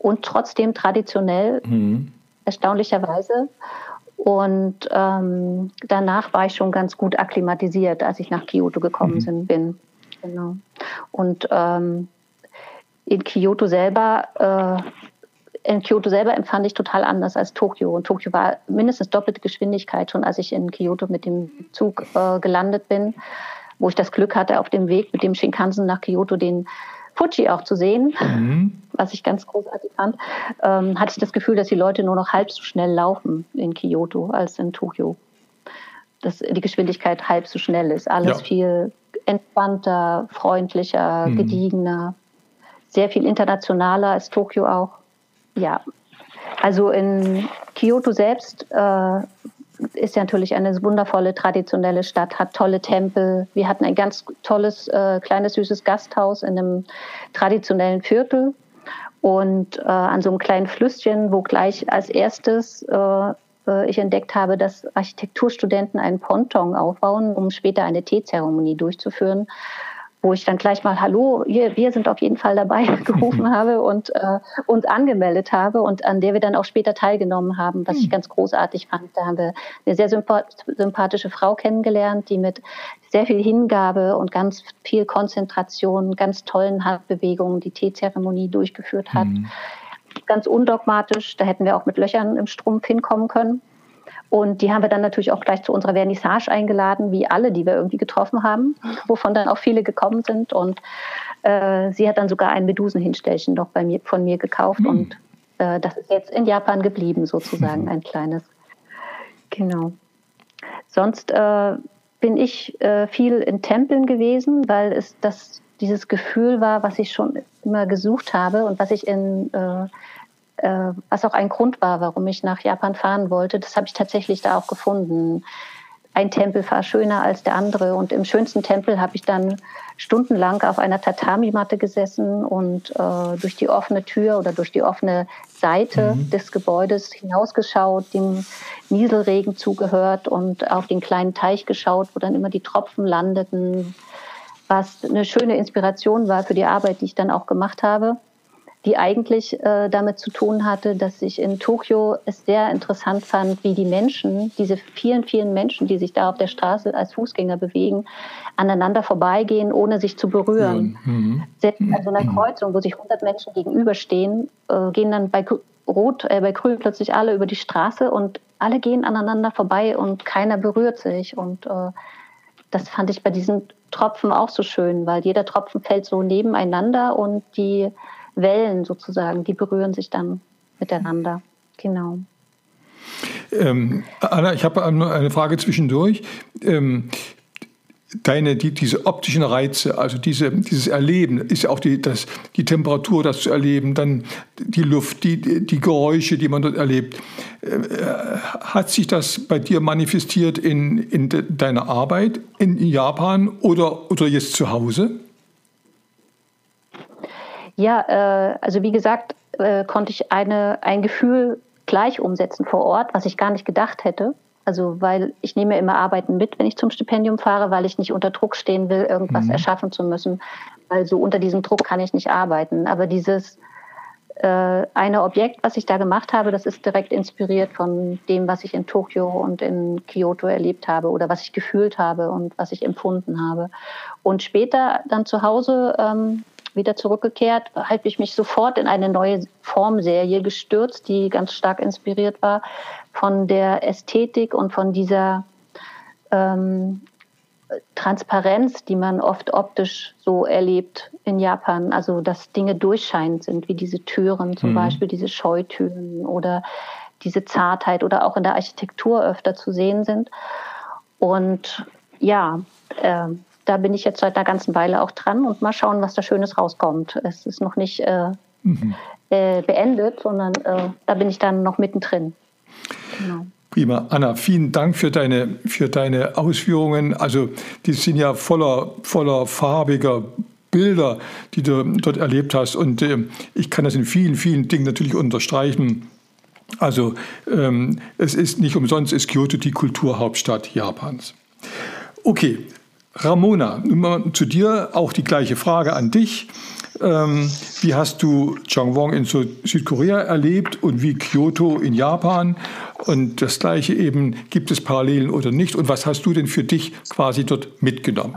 und trotzdem traditionell, mhm. erstaunlicherweise. Und ähm, danach war ich schon ganz gut akklimatisiert, als ich nach Kyoto gekommen mhm. bin. Genau. Und ähm, in Kyoto selber, äh, in Kyoto selber empfand ich total anders als Tokio. Und Tokio war mindestens doppelte Geschwindigkeit schon, als ich in Kyoto mit dem Zug äh, gelandet bin, wo ich das Glück hatte, auf dem Weg mit dem Shinkansen nach Kyoto den Fuji auch zu sehen, mhm. was ich ganz großartig fand, ähm, hatte ich das Gefühl, dass die Leute nur noch halb so schnell laufen in Kyoto als in Tokio. Dass die Geschwindigkeit halb so schnell ist. Alles ja. viel entspannter, freundlicher, mhm. gediegener, sehr viel internationaler als Tokio auch. Ja, also in Kyoto selbst äh, ist ja natürlich eine wundervolle traditionelle Stadt, hat tolle Tempel. Wir hatten ein ganz tolles, äh, kleines, süßes Gasthaus in einem traditionellen Viertel und äh, an so einem kleinen Flüsschen, wo gleich als erstes äh, ich entdeckt habe, dass Architekturstudenten einen Ponton aufbauen, um später eine Teezeremonie durchzuführen wo ich dann gleich mal Hallo, wir, wir sind auf jeden Fall dabei gerufen habe und äh, uns angemeldet habe und an der wir dann auch später teilgenommen haben, was ich hm. ganz großartig fand. Da haben wir eine sehr sympathische Frau kennengelernt, die mit sehr viel Hingabe und ganz viel Konzentration, ganz tollen Handbewegungen die Teezeremonie durchgeführt hat. Mhm. Ganz undogmatisch, da hätten wir auch mit Löchern im Strumpf hinkommen können. Und die haben wir dann natürlich auch gleich zu unserer Vernissage eingeladen, wie alle, die wir irgendwie getroffen haben, wovon dann auch viele gekommen sind. Und äh, sie hat dann sogar ein Medusenhinstellchen noch bei mir, von mir gekauft. Mhm. Und äh, das ist jetzt in Japan geblieben, sozusagen, mhm. ein kleines. Genau. Sonst äh, bin ich äh, viel in Tempeln gewesen, weil es das dieses Gefühl war, was ich schon immer gesucht habe und was ich in äh, was auch ein Grund war, warum ich nach Japan fahren wollte. Das habe ich tatsächlich da auch gefunden. Ein Tempel war schöner als der andere und im schönsten Tempel habe ich dann stundenlang auf einer Tatami-Matte gesessen und äh, durch die offene Tür oder durch die offene Seite mhm. des Gebäudes hinausgeschaut, dem Nieselregen zugehört und auf den kleinen Teich geschaut, wo dann immer die Tropfen landeten, was eine schöne Inspiration war für die Arbeit, die ich dann auch gemacht habe die eigentlich äh, damit zu tun hatte, dass ich in Tokio es sehr interessant fand, wie die Menschen, diese vielen, vielen Menschen, die sich da auf der Straße als Fußgänger bewegen, aneinander vorbeigehen, ohne sich zu berühren. Mhm. Selbst an so einer mhm. Kreuzung, wo sich 100 Menschen gegenüberstehen, äh, gehen dann bei Rot, äh, bei Grün plötzlich alle über die Straße und alle gehen aneinander vorbei und keiner berührt sich. Und äh, das fand ich bei diesen Tropfen auch so schön, weil jeder Tropfen fällt so nebeneinander und die Wellen sozusagen, die berühren sich dann miteinander. Genau. Ähm, Anna, ich habe eine Frage zwischendurch. Ähm, deine, die, diese optischen Reize, also diese, dieses Erleben, ist auch die, das, die Temperatur, das zu erleben, dann die Luft, die, die Geräusche, die man dort erlebt. Äh, hat sich das bei dir manifestiert in, in de, deiner Arbeit in Japan oder, oder jetzt zu Hause? Ja, äh, also wie gesagt, äh, konnte ich eine, ein Gefühl gleich umsetzen vor Ort, was ich gar nicht gedacht hätte. Also, weil ich nehme immer Arbeiten mit, wenn ich zum Stipendium fahre, weil ich nicht unter Druck stehen will, irgendwas mhm. erschaffen zu müssen. Weil so unter diesem Druck kann ich nicht arbeiten. Aber dieses äh, eine Objekt, was ich da gemacht habe, das ist direkt inspiriert von dem, was ich in Tokio und in Kyoto erlebt habe oder was ich gefühlt habe und was ich empfunden habe. Und später dann zu Hause ähm, wieder zurückgekehrt, habe ich mich sofort in eine neue Formserie gestürzt, die ganz stark inspiriert war von der Ästhetik und von dieser ähm, Transparenz, die man oft optisch so erlebt in Japan. Also dass Dinge durchscheinend sind, wie diese Türen, zum mhm. Beispiel diese Scheutüren oder diese Zartheit oder auch in der Architektur öfter zu sehen sind. Und ja, äh, da bin ich jetzt seit einer ganzen Weile auch dran und mal schauen, was da Schönes rauskommt. Es ist noch nicht äh, mhm. äh, beendet, sondern äh, da bin ich dann noch mittendrin. Genau. Prima. Anna, vielen Dank für deine, für deine Ausführungen. Also, die sind ja voller, voller farbiger Bilder, die du dort erlebt hast. Und äh, ich kann das in vielen, vielen Dingen natürlich unterstreichen. Also, ähm, es ist nicht umsonst, ist Kyoto die Kulturhauptstadt Japans. Okay, Ramona, nun mal zu dir auch die gleiche Frage an dich. Ähm, wie hast du Changwon in Südkorea erlebt und wie Kyoto in Japan? Und das gleiche eben, gibt es Parallelen oder nicht? Und was hast du denn für dich quasi dort mitgenommen?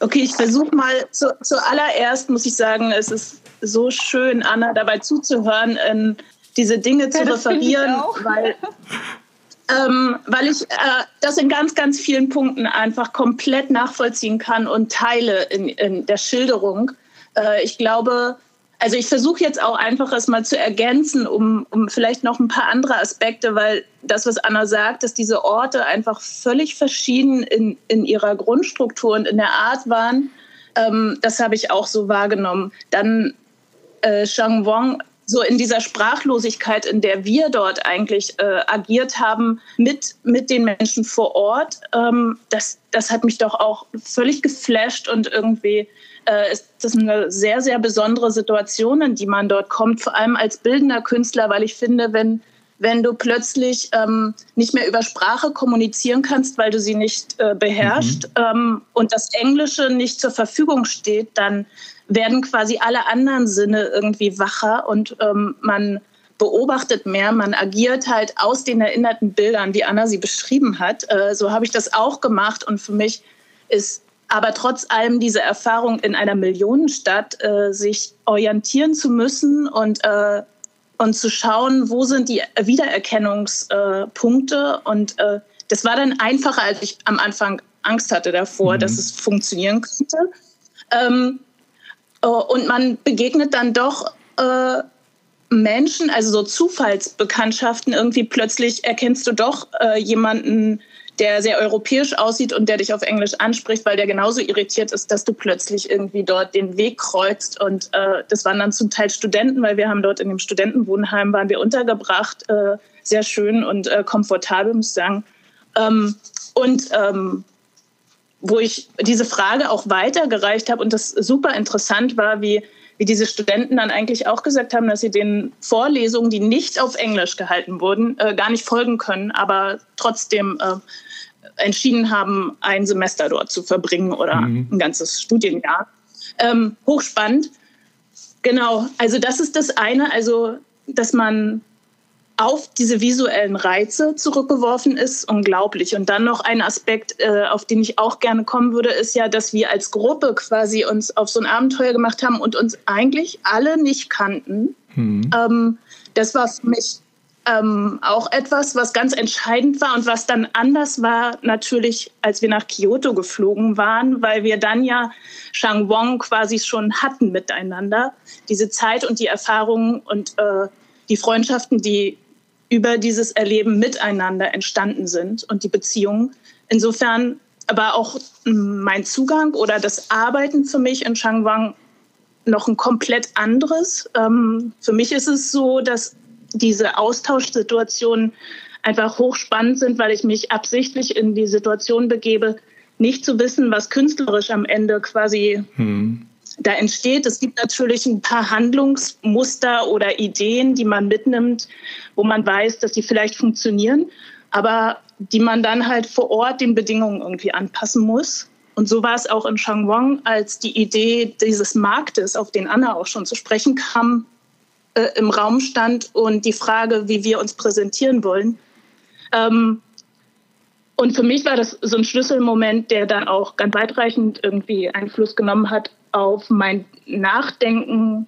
Okay, ich versuche mal zu, zuallererst, muss ich sagen, es ist so schön, Anna, dabei zuzuhören, ähm, diese Dinge ja, zu referieren, weil ähm, weil ich äh, das in ganz, ganz vielen Punkten einfach komplett nachvollziehen kann und teile in, in der Schilderung. Äh, ich glaube, also ich versuche jetzt auch einfach es mal zu ergänzen, um, um vielleicht noch ein paar andere Aspekte, weil das, was Anna sagt, dass diese Orte einfach völlig verschieden in, in ihrer Grundstruktur und in der Art waren, ähm, das habe ich auch so wahrgenommen. Dann äh, Shangwong so in dieser Sprachlosigkeit, in der wir dort eigentlich äh, agiert haben mit, mit den Menschen vor Ort, ähm, das, das hat mich doch auch völlig geflasht und irgendwie äh, ist das eine sehr, sehr besondere Situation, in die man dort kommt, vor allem als bildender Künstler, weil ich finde, wenn, wenn du plötzlich ähm, nicht mehr über Sprache kommunizieren kannst, weil du sie nicht äh, beherrschst mhm. ähm, und das Englische nicht zur Verfügung steht, dann werden quasi alle anderen Sinne irgendwie wacher und ähm, man beobachtet mehr, man agiert halt aus den erinnerten Bildern, wie Anna sie beschrieben hat. Äh, so habe ich das auch gemacht und für mich ist aber trotz allem diese Erfahrung in einer Millionenstadt, äh, sich orientieren zu müssen und, äh, und zu schauen, wo sind die Wiedererkennungspunkte. und äh, das war dann einfacher, als ich am Anfang Angst hatte davor, mhm. dass es funktionieren könnte. Ähm, äh, und man begegnet dann doch äh, Menschen, also so Zufallsbekanntschaften, irgendwie plötzlich erkennst du doch äh, jemanden, der sehr europäisch aussieht und der dich auf Englisch anspricht, weil der genauso irritiert ist, dass du plötzlich irgendwie dort den Weg kreuzt. Und äh, das waren dann zum Teil Studenten, weil wir haben dort in dem Studentenwohnheim waren wir untergebracht, äh, sehr schön und äh, komfortabel, muss ich sagen. Ähm, und ähm, wo ich diese Frage auch weitergereicht habe und das super interessant war, wie, wie diese Studenten dann eigentlich auch gesagt haben, dass sie den Vorlesungen, die nicht auf Englisch gehalten wurden, äh, gar nicht folgen können, aber trotzdem äh, entschieden haben, ein Semester dort zu verbringen oder mhm. ein ganzes Studienjahr. Ähm, hochspannend. Genau, also das ist das eine, also dass man auf diese visuellen Reize zurückgeworfen ist, unglaublich. Und dann noch ein Aspekt, äh, auf den ich auch gerne kommen würde, ist ja, dass wir als Gruppe quasi uns auf so ein Abenteuer gemacht haben und uns eigentlich alle nicht kannten. Mhm. Ähm, das war für mich ähm, auch etwas, was ganz entscheidend war und was dann anders war, natürlich, als wir nach Kyoto geflogen waren, weil wir dann ja Shangwong quasi schon hatten miteinander. Diese Zeit und die Erfahrungen und äh, die Freundschaften, die über dieses Erleben miteinander entstanden sind und die Beziehungen. Insofern aber auch mein Zugang oder das Arbeiten für mich in Shangwang noch ein komplett anderes. Ähm, für mich ist es so, dass diese Austauschsituationen einfach hochspannend sind, weil ich mich absichtlich in die Situation begebe, nicht zu wissen, was künstlerisch am Ende quasi hm. Da entsteht. Es gibt natürlich ein paar Handlungsmuster oder Ideen, die man mitnimmt, wo man weiß, dass sie vielleicht funktionieren, aber die man dann halt vor Ort den Bedingungen irgendwie anpassen muss. Und so war es auch in Shangwang, als die Idee dieses Marktes, auf den Anna auch schon zu sprechen kam, äh, im Raum stand und die Frage, wie wir uns präsentieren wollen. Ähm, und für mich war das so ein Schlüsselmoment, der dann auch ganz weitreichend irgendwie Einfluss genommen hat auf mein Nachdenken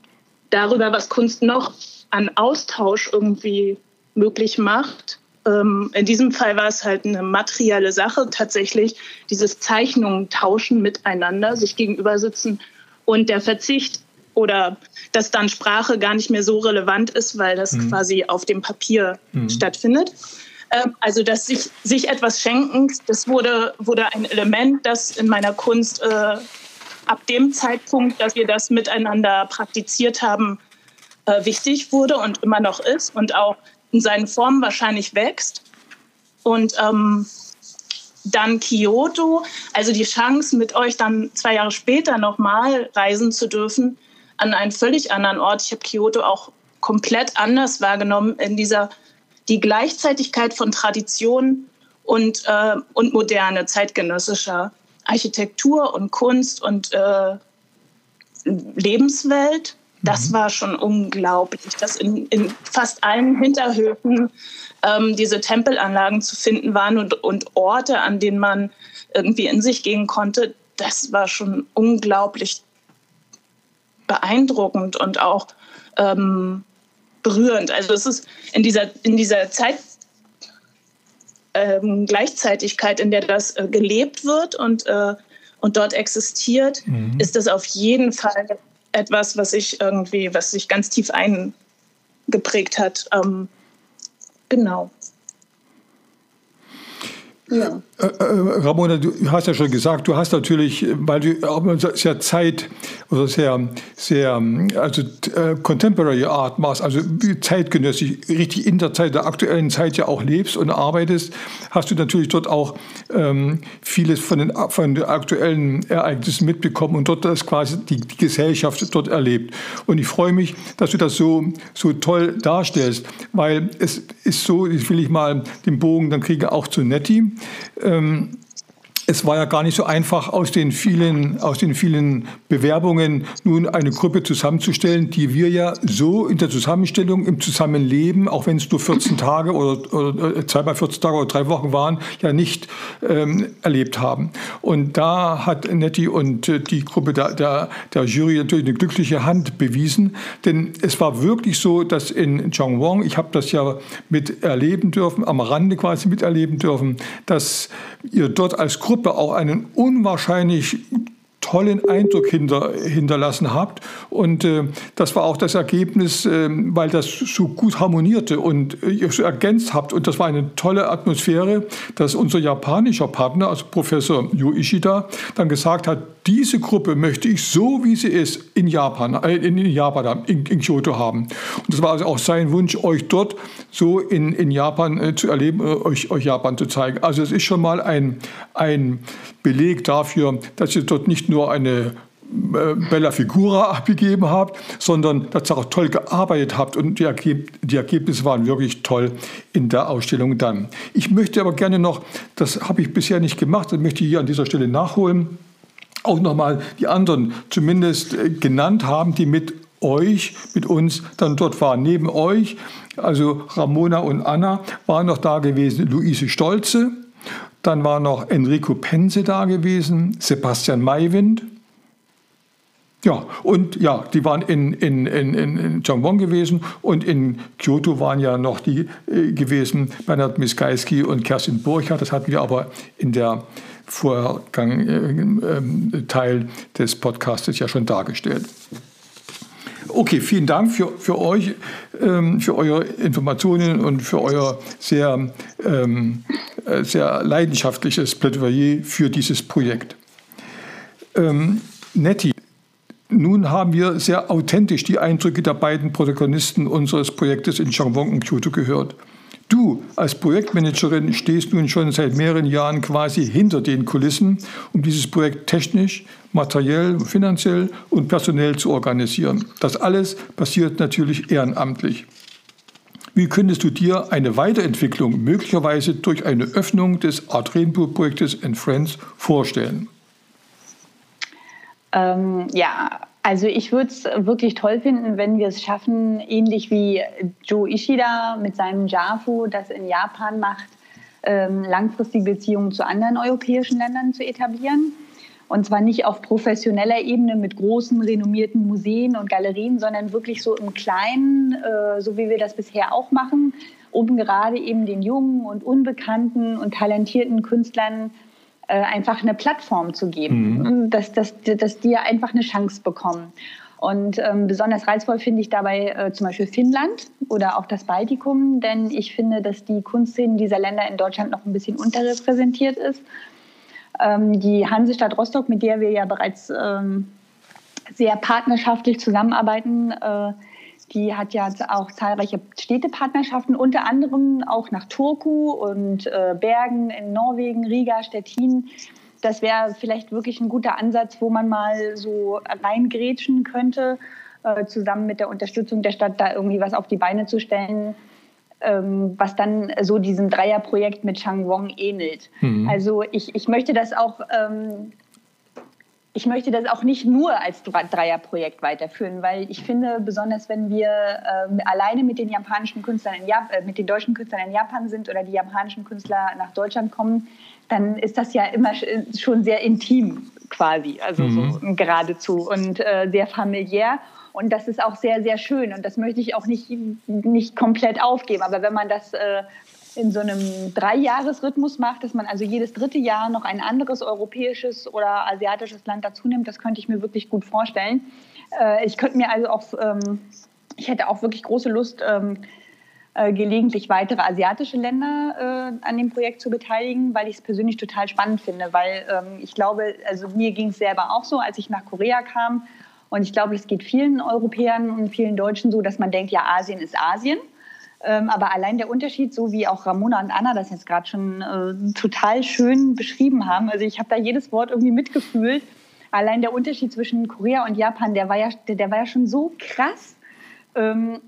darüber, was Kunst noch an Austausch irgendwie möglich macht. Ähm, in diesem Fall war es halt eine materielle Sache, tatsächlich dieses Zeichnungen tauschen miteinander, sich gegenüber sitzen und der Verzicht oder dass dann Sprache gar nicht mehr so relevant ist, weil das mhm. quasi auf dem Papier mhm. stattfindet. Ähm, also dass sich, sich etwas schenken, das wurde, wurde ein Element, das in meiner Kunst äh, ab dem Zeitpunkt, dass wir das miteinander praktiziert haben, äh, wichtig wurde und immer noch ist und auch in seinen Formen wahrscheinlich wächst. Und ähm, dann Kyoto, also die Chance, mit euch dann zwei Jahre später nochmal reisen zu dürfen, an einen völlig anderen Ort. Ich habe Kyoto auch komplett anders wahrgenommen in dieser die Gleichzeitigkeit von Tradition und, äh, und moderne zeitgenössischer Architektur und Kunst und äh, Lebenswelt. Das mhm. war schon unglaublich, dass in, in fast allen Hinterhöfen ähm, diese Tempelanlagen zu finden waren und, und Orte, an denen man irgendwie in sich gehen konnte. Das war schon unglaublich beeindruckend und auch ähm, berührend. Also es ist in dieser, in dieser Zeit ähm, Gleichzeitigkeit, in der das äh, gelebt wird und, äh, und dort existiert, mhm. ist das auf jeden Fall etwas, was sich irgendwie, was sich ganz tief eingeprägt hat. Ähm, genau. Ja. Äh, äh, Ramona, du hast ja schon gesagt, du hast natürlich, weil du sehr Zeit oder sehr, sehr also äh, Contemporary Art machst, also zeitgenössisch, richtig in der Zeit, der aktuellen Zeit ja auch lebst und arbeitest, hast du natürlich dort auch ähm, vieles von den, von den aktuellen Ereignissen mitbekommen und dort das quasi die, die Gesellschaft dort erlebt. Und ich freue mich, dass du das so, so toll darstellst, weil es ist so, jetzt will ich mal den Bogen dann kriege auch zu Nettie. Ähm, es war ja gar nicht so einfach, aus den vielen, aus den vielen Bewerbungen nun eine Gruppe zusammenzustellen, die wir ja so in der Zusammenstellung, im Zusammenleben, auch wenn es nur 14 Tage oder, oder zweimal 14 Tage oder drei Wochen waren, ja nicht ähm, erlebt haben. Und da hat Nettie und äh, die Gruppe der, der, der Jury natürlich eine glückliche Hand bewiesen, denn es war wirklich so, dass in Chongwon, ich habe das ja miterleben dürfen, am Rande quasi miterleben dürfen, dass ihr dort als Gruppe Gruppe auch einen unwahrscheinlich tollen Eindruck hinter, hinterlassen habt. Und äh, das war auch das Ergebnis, äh, weil das so gut harmonierte und äh, ihr so ergänzt habt. Und das war eine tolle Atmosphäre, dass unser japanischer Partner, also Professor Yu Ishida, dann gesagt hat, diese Gruppe möchte ich so, wie sie ist, in Japan, äh, in Japan, in, in Kyoto haben. Und das war also auch sein Wunsch, euch dort so in, in Japan äh, zu erleben, äh, euch, euch Japan zu zeigen. Also es ist schon mal ein, ein Beleg dafür, dass ihr dort nicht nur eine äh, Bella Figura abgegeben habt, sondern dass ihr auch toll gearbeitet habt und die, Ergeb die, Ergebnisse waren wirklich toll in der Ausstellung dann. Ich möchte aber gerne noch, das habe ich bisher nicht gemacht, das möchte ich hier an dieser Stelle nachholen, auch nochmal die anderen zumindest äh, genannt haben, die mit euch, mit uns dann dort waren. Neben euch, also Ramona und Anna, waren noch da gewesen Luise Stolze, dann war noch Enrico Pense da gewesen, Sebastian Maiwind, Ja, und ja, die waren in, in, in, in Changwon gewesen und in Kyoto waren ja noch die äh, gewesen, Bernhard Miskaiski und Kerstin Burchardt. Das hatten wir aber in der Vorgang äh, äh, Teil des Podcastes ja schon dargestellt. Okay, vielen Dank für, für euch, ähm, für eure Informationen und für euer sehr, ähm, äh, sehr leidenschaftliches Plädoyer für dieses Projekt. Ähm, Nettie, nun haben wir sehr authentisch die Eindrücke der beiden Protagonisten unseres Projektes in Changwon und Kyoto gehört. Du als Projektmanagerin stehst nun schon seit mehreren Jahren quasi hinter den Kulissen, um dieses Projekt technisch, materiell, finanziell und personell zu organisieren. Das alles passiert natürlich ehrenamtlich. Wie könntest du dir eine Weiterentwicklung möglicherweise durch eine Öffnung des Art Rainbow Projektes and Friends vorstellen? Ähm, ja, also ich würde es wirklich toll finden, wenn wir es schaffen, ähnlich wie Joe Ishida mit seinem JAFU das in Japan macht, ähm, langfristige Beziehungen zu anderen europäischen Ländern zu etablieren. Und zwar nicht auf professioneller Ebene mit großen, renommierten Museen und Galerien, sondern wirklich so im Kleinen, äh, so wie wir das bisher auch machen, um gerade eben den jungen und unbekannten und talentierten Künstlern einfach eine Plattform zu geben, mhm. dass, dass, dass die einfach eine Chance bekommen. Und ähm, besonders reizvoll finde ich dabei äh, zum Beispiel Finnland oder auch das Baltikum, denn ich finde, dass die Kunstszene dieser Länder in Deutschland noch ein bisschen unterrepräsentiert ist. Ähm, die Hansestadt Rostock, mit der wir ja bereits ähm, sehr partnerschaftlich zusammenarbeiten, äh, die hat ja auch zahlreiche Städtepartnerschaften, unter anderem auch nach Turku und äh, Bergen in Norwegen, Riga, Stettin. Das wäre vielleicht wirklich ein guter Ansatz, wo man mal so reingrätschen könnte, äh, zusammen mit der Unterstützung der Stadt da irgendwie was auf die Beine zu stellen, ähm, was dann so diesem Dreierprojekt mit Changwon ähnelt. Mhm. Also ich, ich möchte das auch ähm, ich möchte das auch nicht nur als Dreierprojekt weiterführen, weil ich finde, besonders wenn wir äh, alleine mit den japanischen Künstlern in Japan, äh, mit den deutschen Künstlern in Japan sind oder die japanischen Künstler nach Deutschland kommen, dann ist das ja immer schon sehr intim quasi, also mhm. so geradezu und äh, sehr familiär. Und das ist auch sehr, sehr schön. Und das möchte ich auch nicht, nicht komplett aufgeben. Aber wenn man das äh, in so einem Dreijahresrhythmus macht, dass man also jedes dritte Jahr noch ein anderes europäisches oder asiatisches Land dazu nimmt, das könnte ich mir wirklich gut vorstellen. Äh, ich könnte mir also auch, ähm, ich hätte auch wirklich große Lust, ähm, äh, gelegentlich weitere asiatische Länder äh, an dem Projekt zu beteiligen, weil ich es persönlich total spannend finde, weil ähm, ich glaube, also mir ging es selber auch so, als ich nach Korea kam und ich glaube, es geht vielen Europäern und vielen Deutschen so, dass man denkt, ja, Asien ist Asien. Ähm, aber allein der Unterschied, so wie auch Ramona und Anna das jetzt gerade schon äh, total schön beschrieben haben, also ich habe da jedes Wort irgendwie mitgefühlt. Allein der Unterschied zwischen Korea und Japan, der war ja, der, der war ja schon so krass ähm,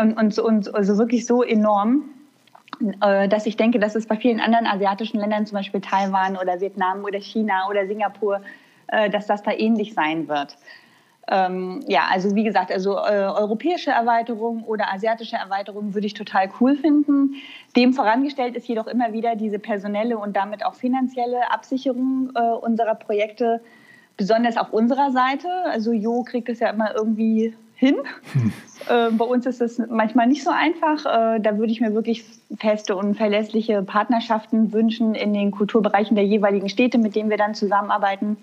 und, und, und also wirklich so enorm, äh, dass ich denke, dass es bei vielen anderen asiatischen Ländern, zum Beispiel Taiwan oder Vietnam oder China oder Singapur, äh, dass das da ähnlich sein wird. Ähm, ja, also wie gesagt, also äh, europäische Erweiterung oder asiatische Erweiterung würde ich total cool finden. Dem vorangestellt ist jedoch immer wieder diese personelle und damit auch finanzielle Absicherung äh, unserer Projekte, besonders auf unserer Seite. Also Jo kriegt es ja immer irgendwie hin. Hm. Äh, bei uns ist es manchmal nicht so einfach. Äh, da würde ich mir wirklich feste und verlässliche Partnerschaften wünschen in den Kulturbereichen der jeweiligen Städte, mit denen wir dann zusammenarbeiten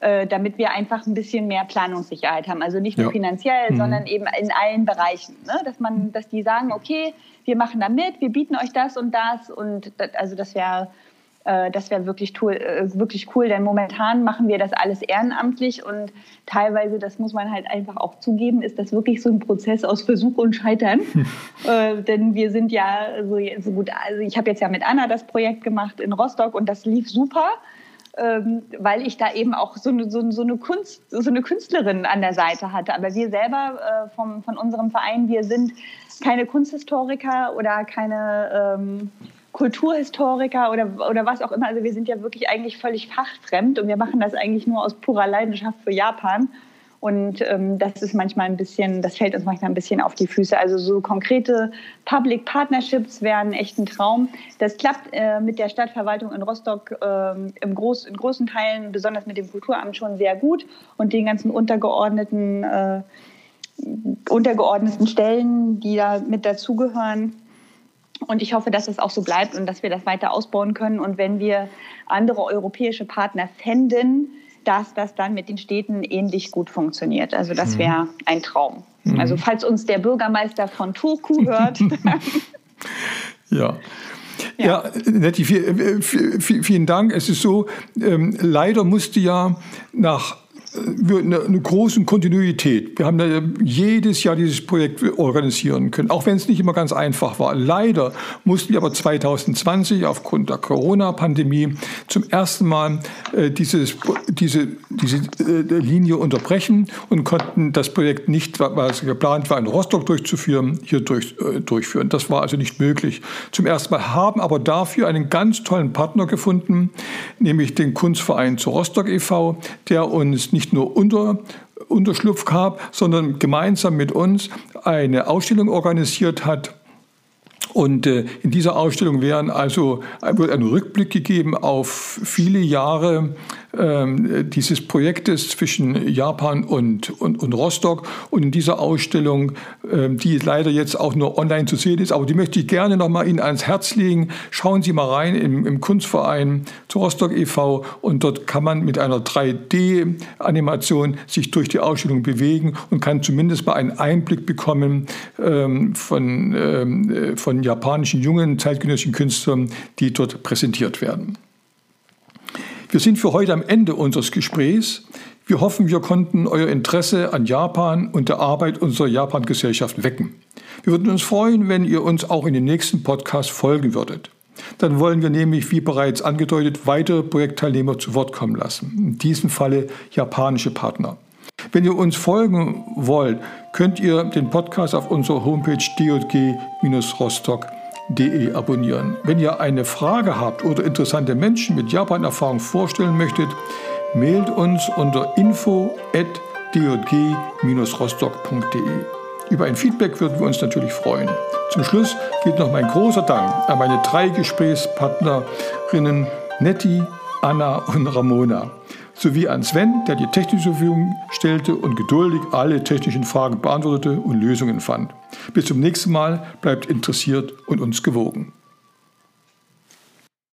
äh, damit wir einfach ein bisschen mehr Planungssicherheit haben. Also nicht nur ja. finanziell, mhm. sondern eben in allen Bereichen. Ne? Dass man, dass die sagen, okay, wir machen da mit, wir bieten euch das und das. Und das, also das wäre äh, das wäre wirklich, cool, äh, wirklich cool, denn momentan machen wir das alles ehrenamtlich und teilweise, das muss man halt einfach auch zugeben, ist das wirklich so ein Prozess aus Versuch und Scheitern. äh, denn wir sind ja so, so gut, also ich habe jetzt ja mit Anna das Projekt gemacht in Rostock und das lief super ähm, weil ich da eben auch so eine, so, so, eine Kunst, so eine Künstlerin an der Seite hatte. Aber wir selber äh, vom, von unserem Verein, wir sind keine Kunsthistoriker oder keine ähm, Kulturhistoriker oder, oder was auch immer. Also wir sind ja wirklich eigentlich völlig fachfremd und wir machen das eigentlich nur aus purer Leidenschaft für Japan. Und ähm, das ist manchmal ein bisschen, das fällt uns manchmal ein bisschen auf die Füße. Also so konkrete Public Partnerships wären echt ein Traum. Das klappt äh, mit der Stadtverwaltung in Rostock äh, im Groß, in großen Teilen, besonders mit dem Kulturamt schon sehr gut und den ganzen untergeordneten, äh, untergeordneten Stellen, die da mit dazugehören. Und ich hoffe, dass es auch so bleibt und dass wir das weiter ausbauen können. Und wenn wir andere europäische Partner fänden, dass das dann mit den Städten ähnlich gut funktioniert. Also das mhm. wäre ein Traum. Mhm. Also falls uns der Bürgermeister von Turku hört. ja. Ja, ja Netti, vielen Dank. Es ist so, ähm, leider musste ja nach eine, eine große Kontinuität. Wir haben da jedes Jahr dieses Projekt organisieren können, auch wenn es nicht immer ganz einfach war. Leider mussten wir aber 2020 aufgrund der Corona-Pandemie zum ersten Mal äh, dieses, diese, diese äh, Linie unterbrechen und konnten das Projekt nicht, was geplant war, in Rostock durchzuführen, hier durch, äh, durchführen. Das war also nicht möglich. Zum ersten Mal haben aber dafür einen ganz tollen Partner gefunden, nämlich den Kunstverein zu Rostock e.V., der uns nicht nicht nur unter, Unterschlupf gab, sondern gemeinsam mit uns eine Ausstellung organisiert hat. Und äh, in dieser Ausstellung werden also, wird ein Rückblick gegeben auf viele Jahre dieses Projektes zwischen Japan und, und, und, Rostock. Und in dieser Ausstellung, ähm, die leider jetzt auch nur online zu sehen ist, aber die möchte ich gerne nochmal Ihnen ans Herz legen. Schauen Sie mal rein im, im Kunstverein zu Rostock e.V. und dort kann man mit einer 3D-Animation sich durch die Ausstellung bewegen und kann zumindest mal einen Einblick bekommen ähm, von, ähm, von japanischen jungen zeitgenössischen Künstlern, die dort präsentiert werden. Wir sind für heute am Ende unseres Gesprächs. Wir hoffen, wir konnten euer Interesse an Japan und der Arbeit unserer Japan-Gesellschaft wecken. Wir würden uns freuen, wenn ihr uns auch in den nächsten Podcast folgen würdet. Dann wollen wir nämlich, wie bereits angedeutet, weitere Projektteilnehmer zu Wort kommen lassen. In diesem Falle japanische Partner. Wenn ihr uns folgen wollt, könnt ihr den Podcast auf unserer Homepage djg-rostock.de japan.de abonnieren. Wenn ihr eine Frage habt oder interessante Menschen mit Japan-Erfahrung vorstellen möchtet, mailt uns unter info.djg-rostock.de. Über ein Feedback würden wir uns natürlich freuen. Zum Schluss geht noch mein großer Dank an meine drei Gesprächspartnerinnen Nettie, Anna und Ramona sowie an Sven, der die Technik zur Verfügung stellte und geduldig alle technischen Fragen beantwortete und Lösungen fand. Bis zum nächsten Mal, bleibt interessiert und uns gewogen.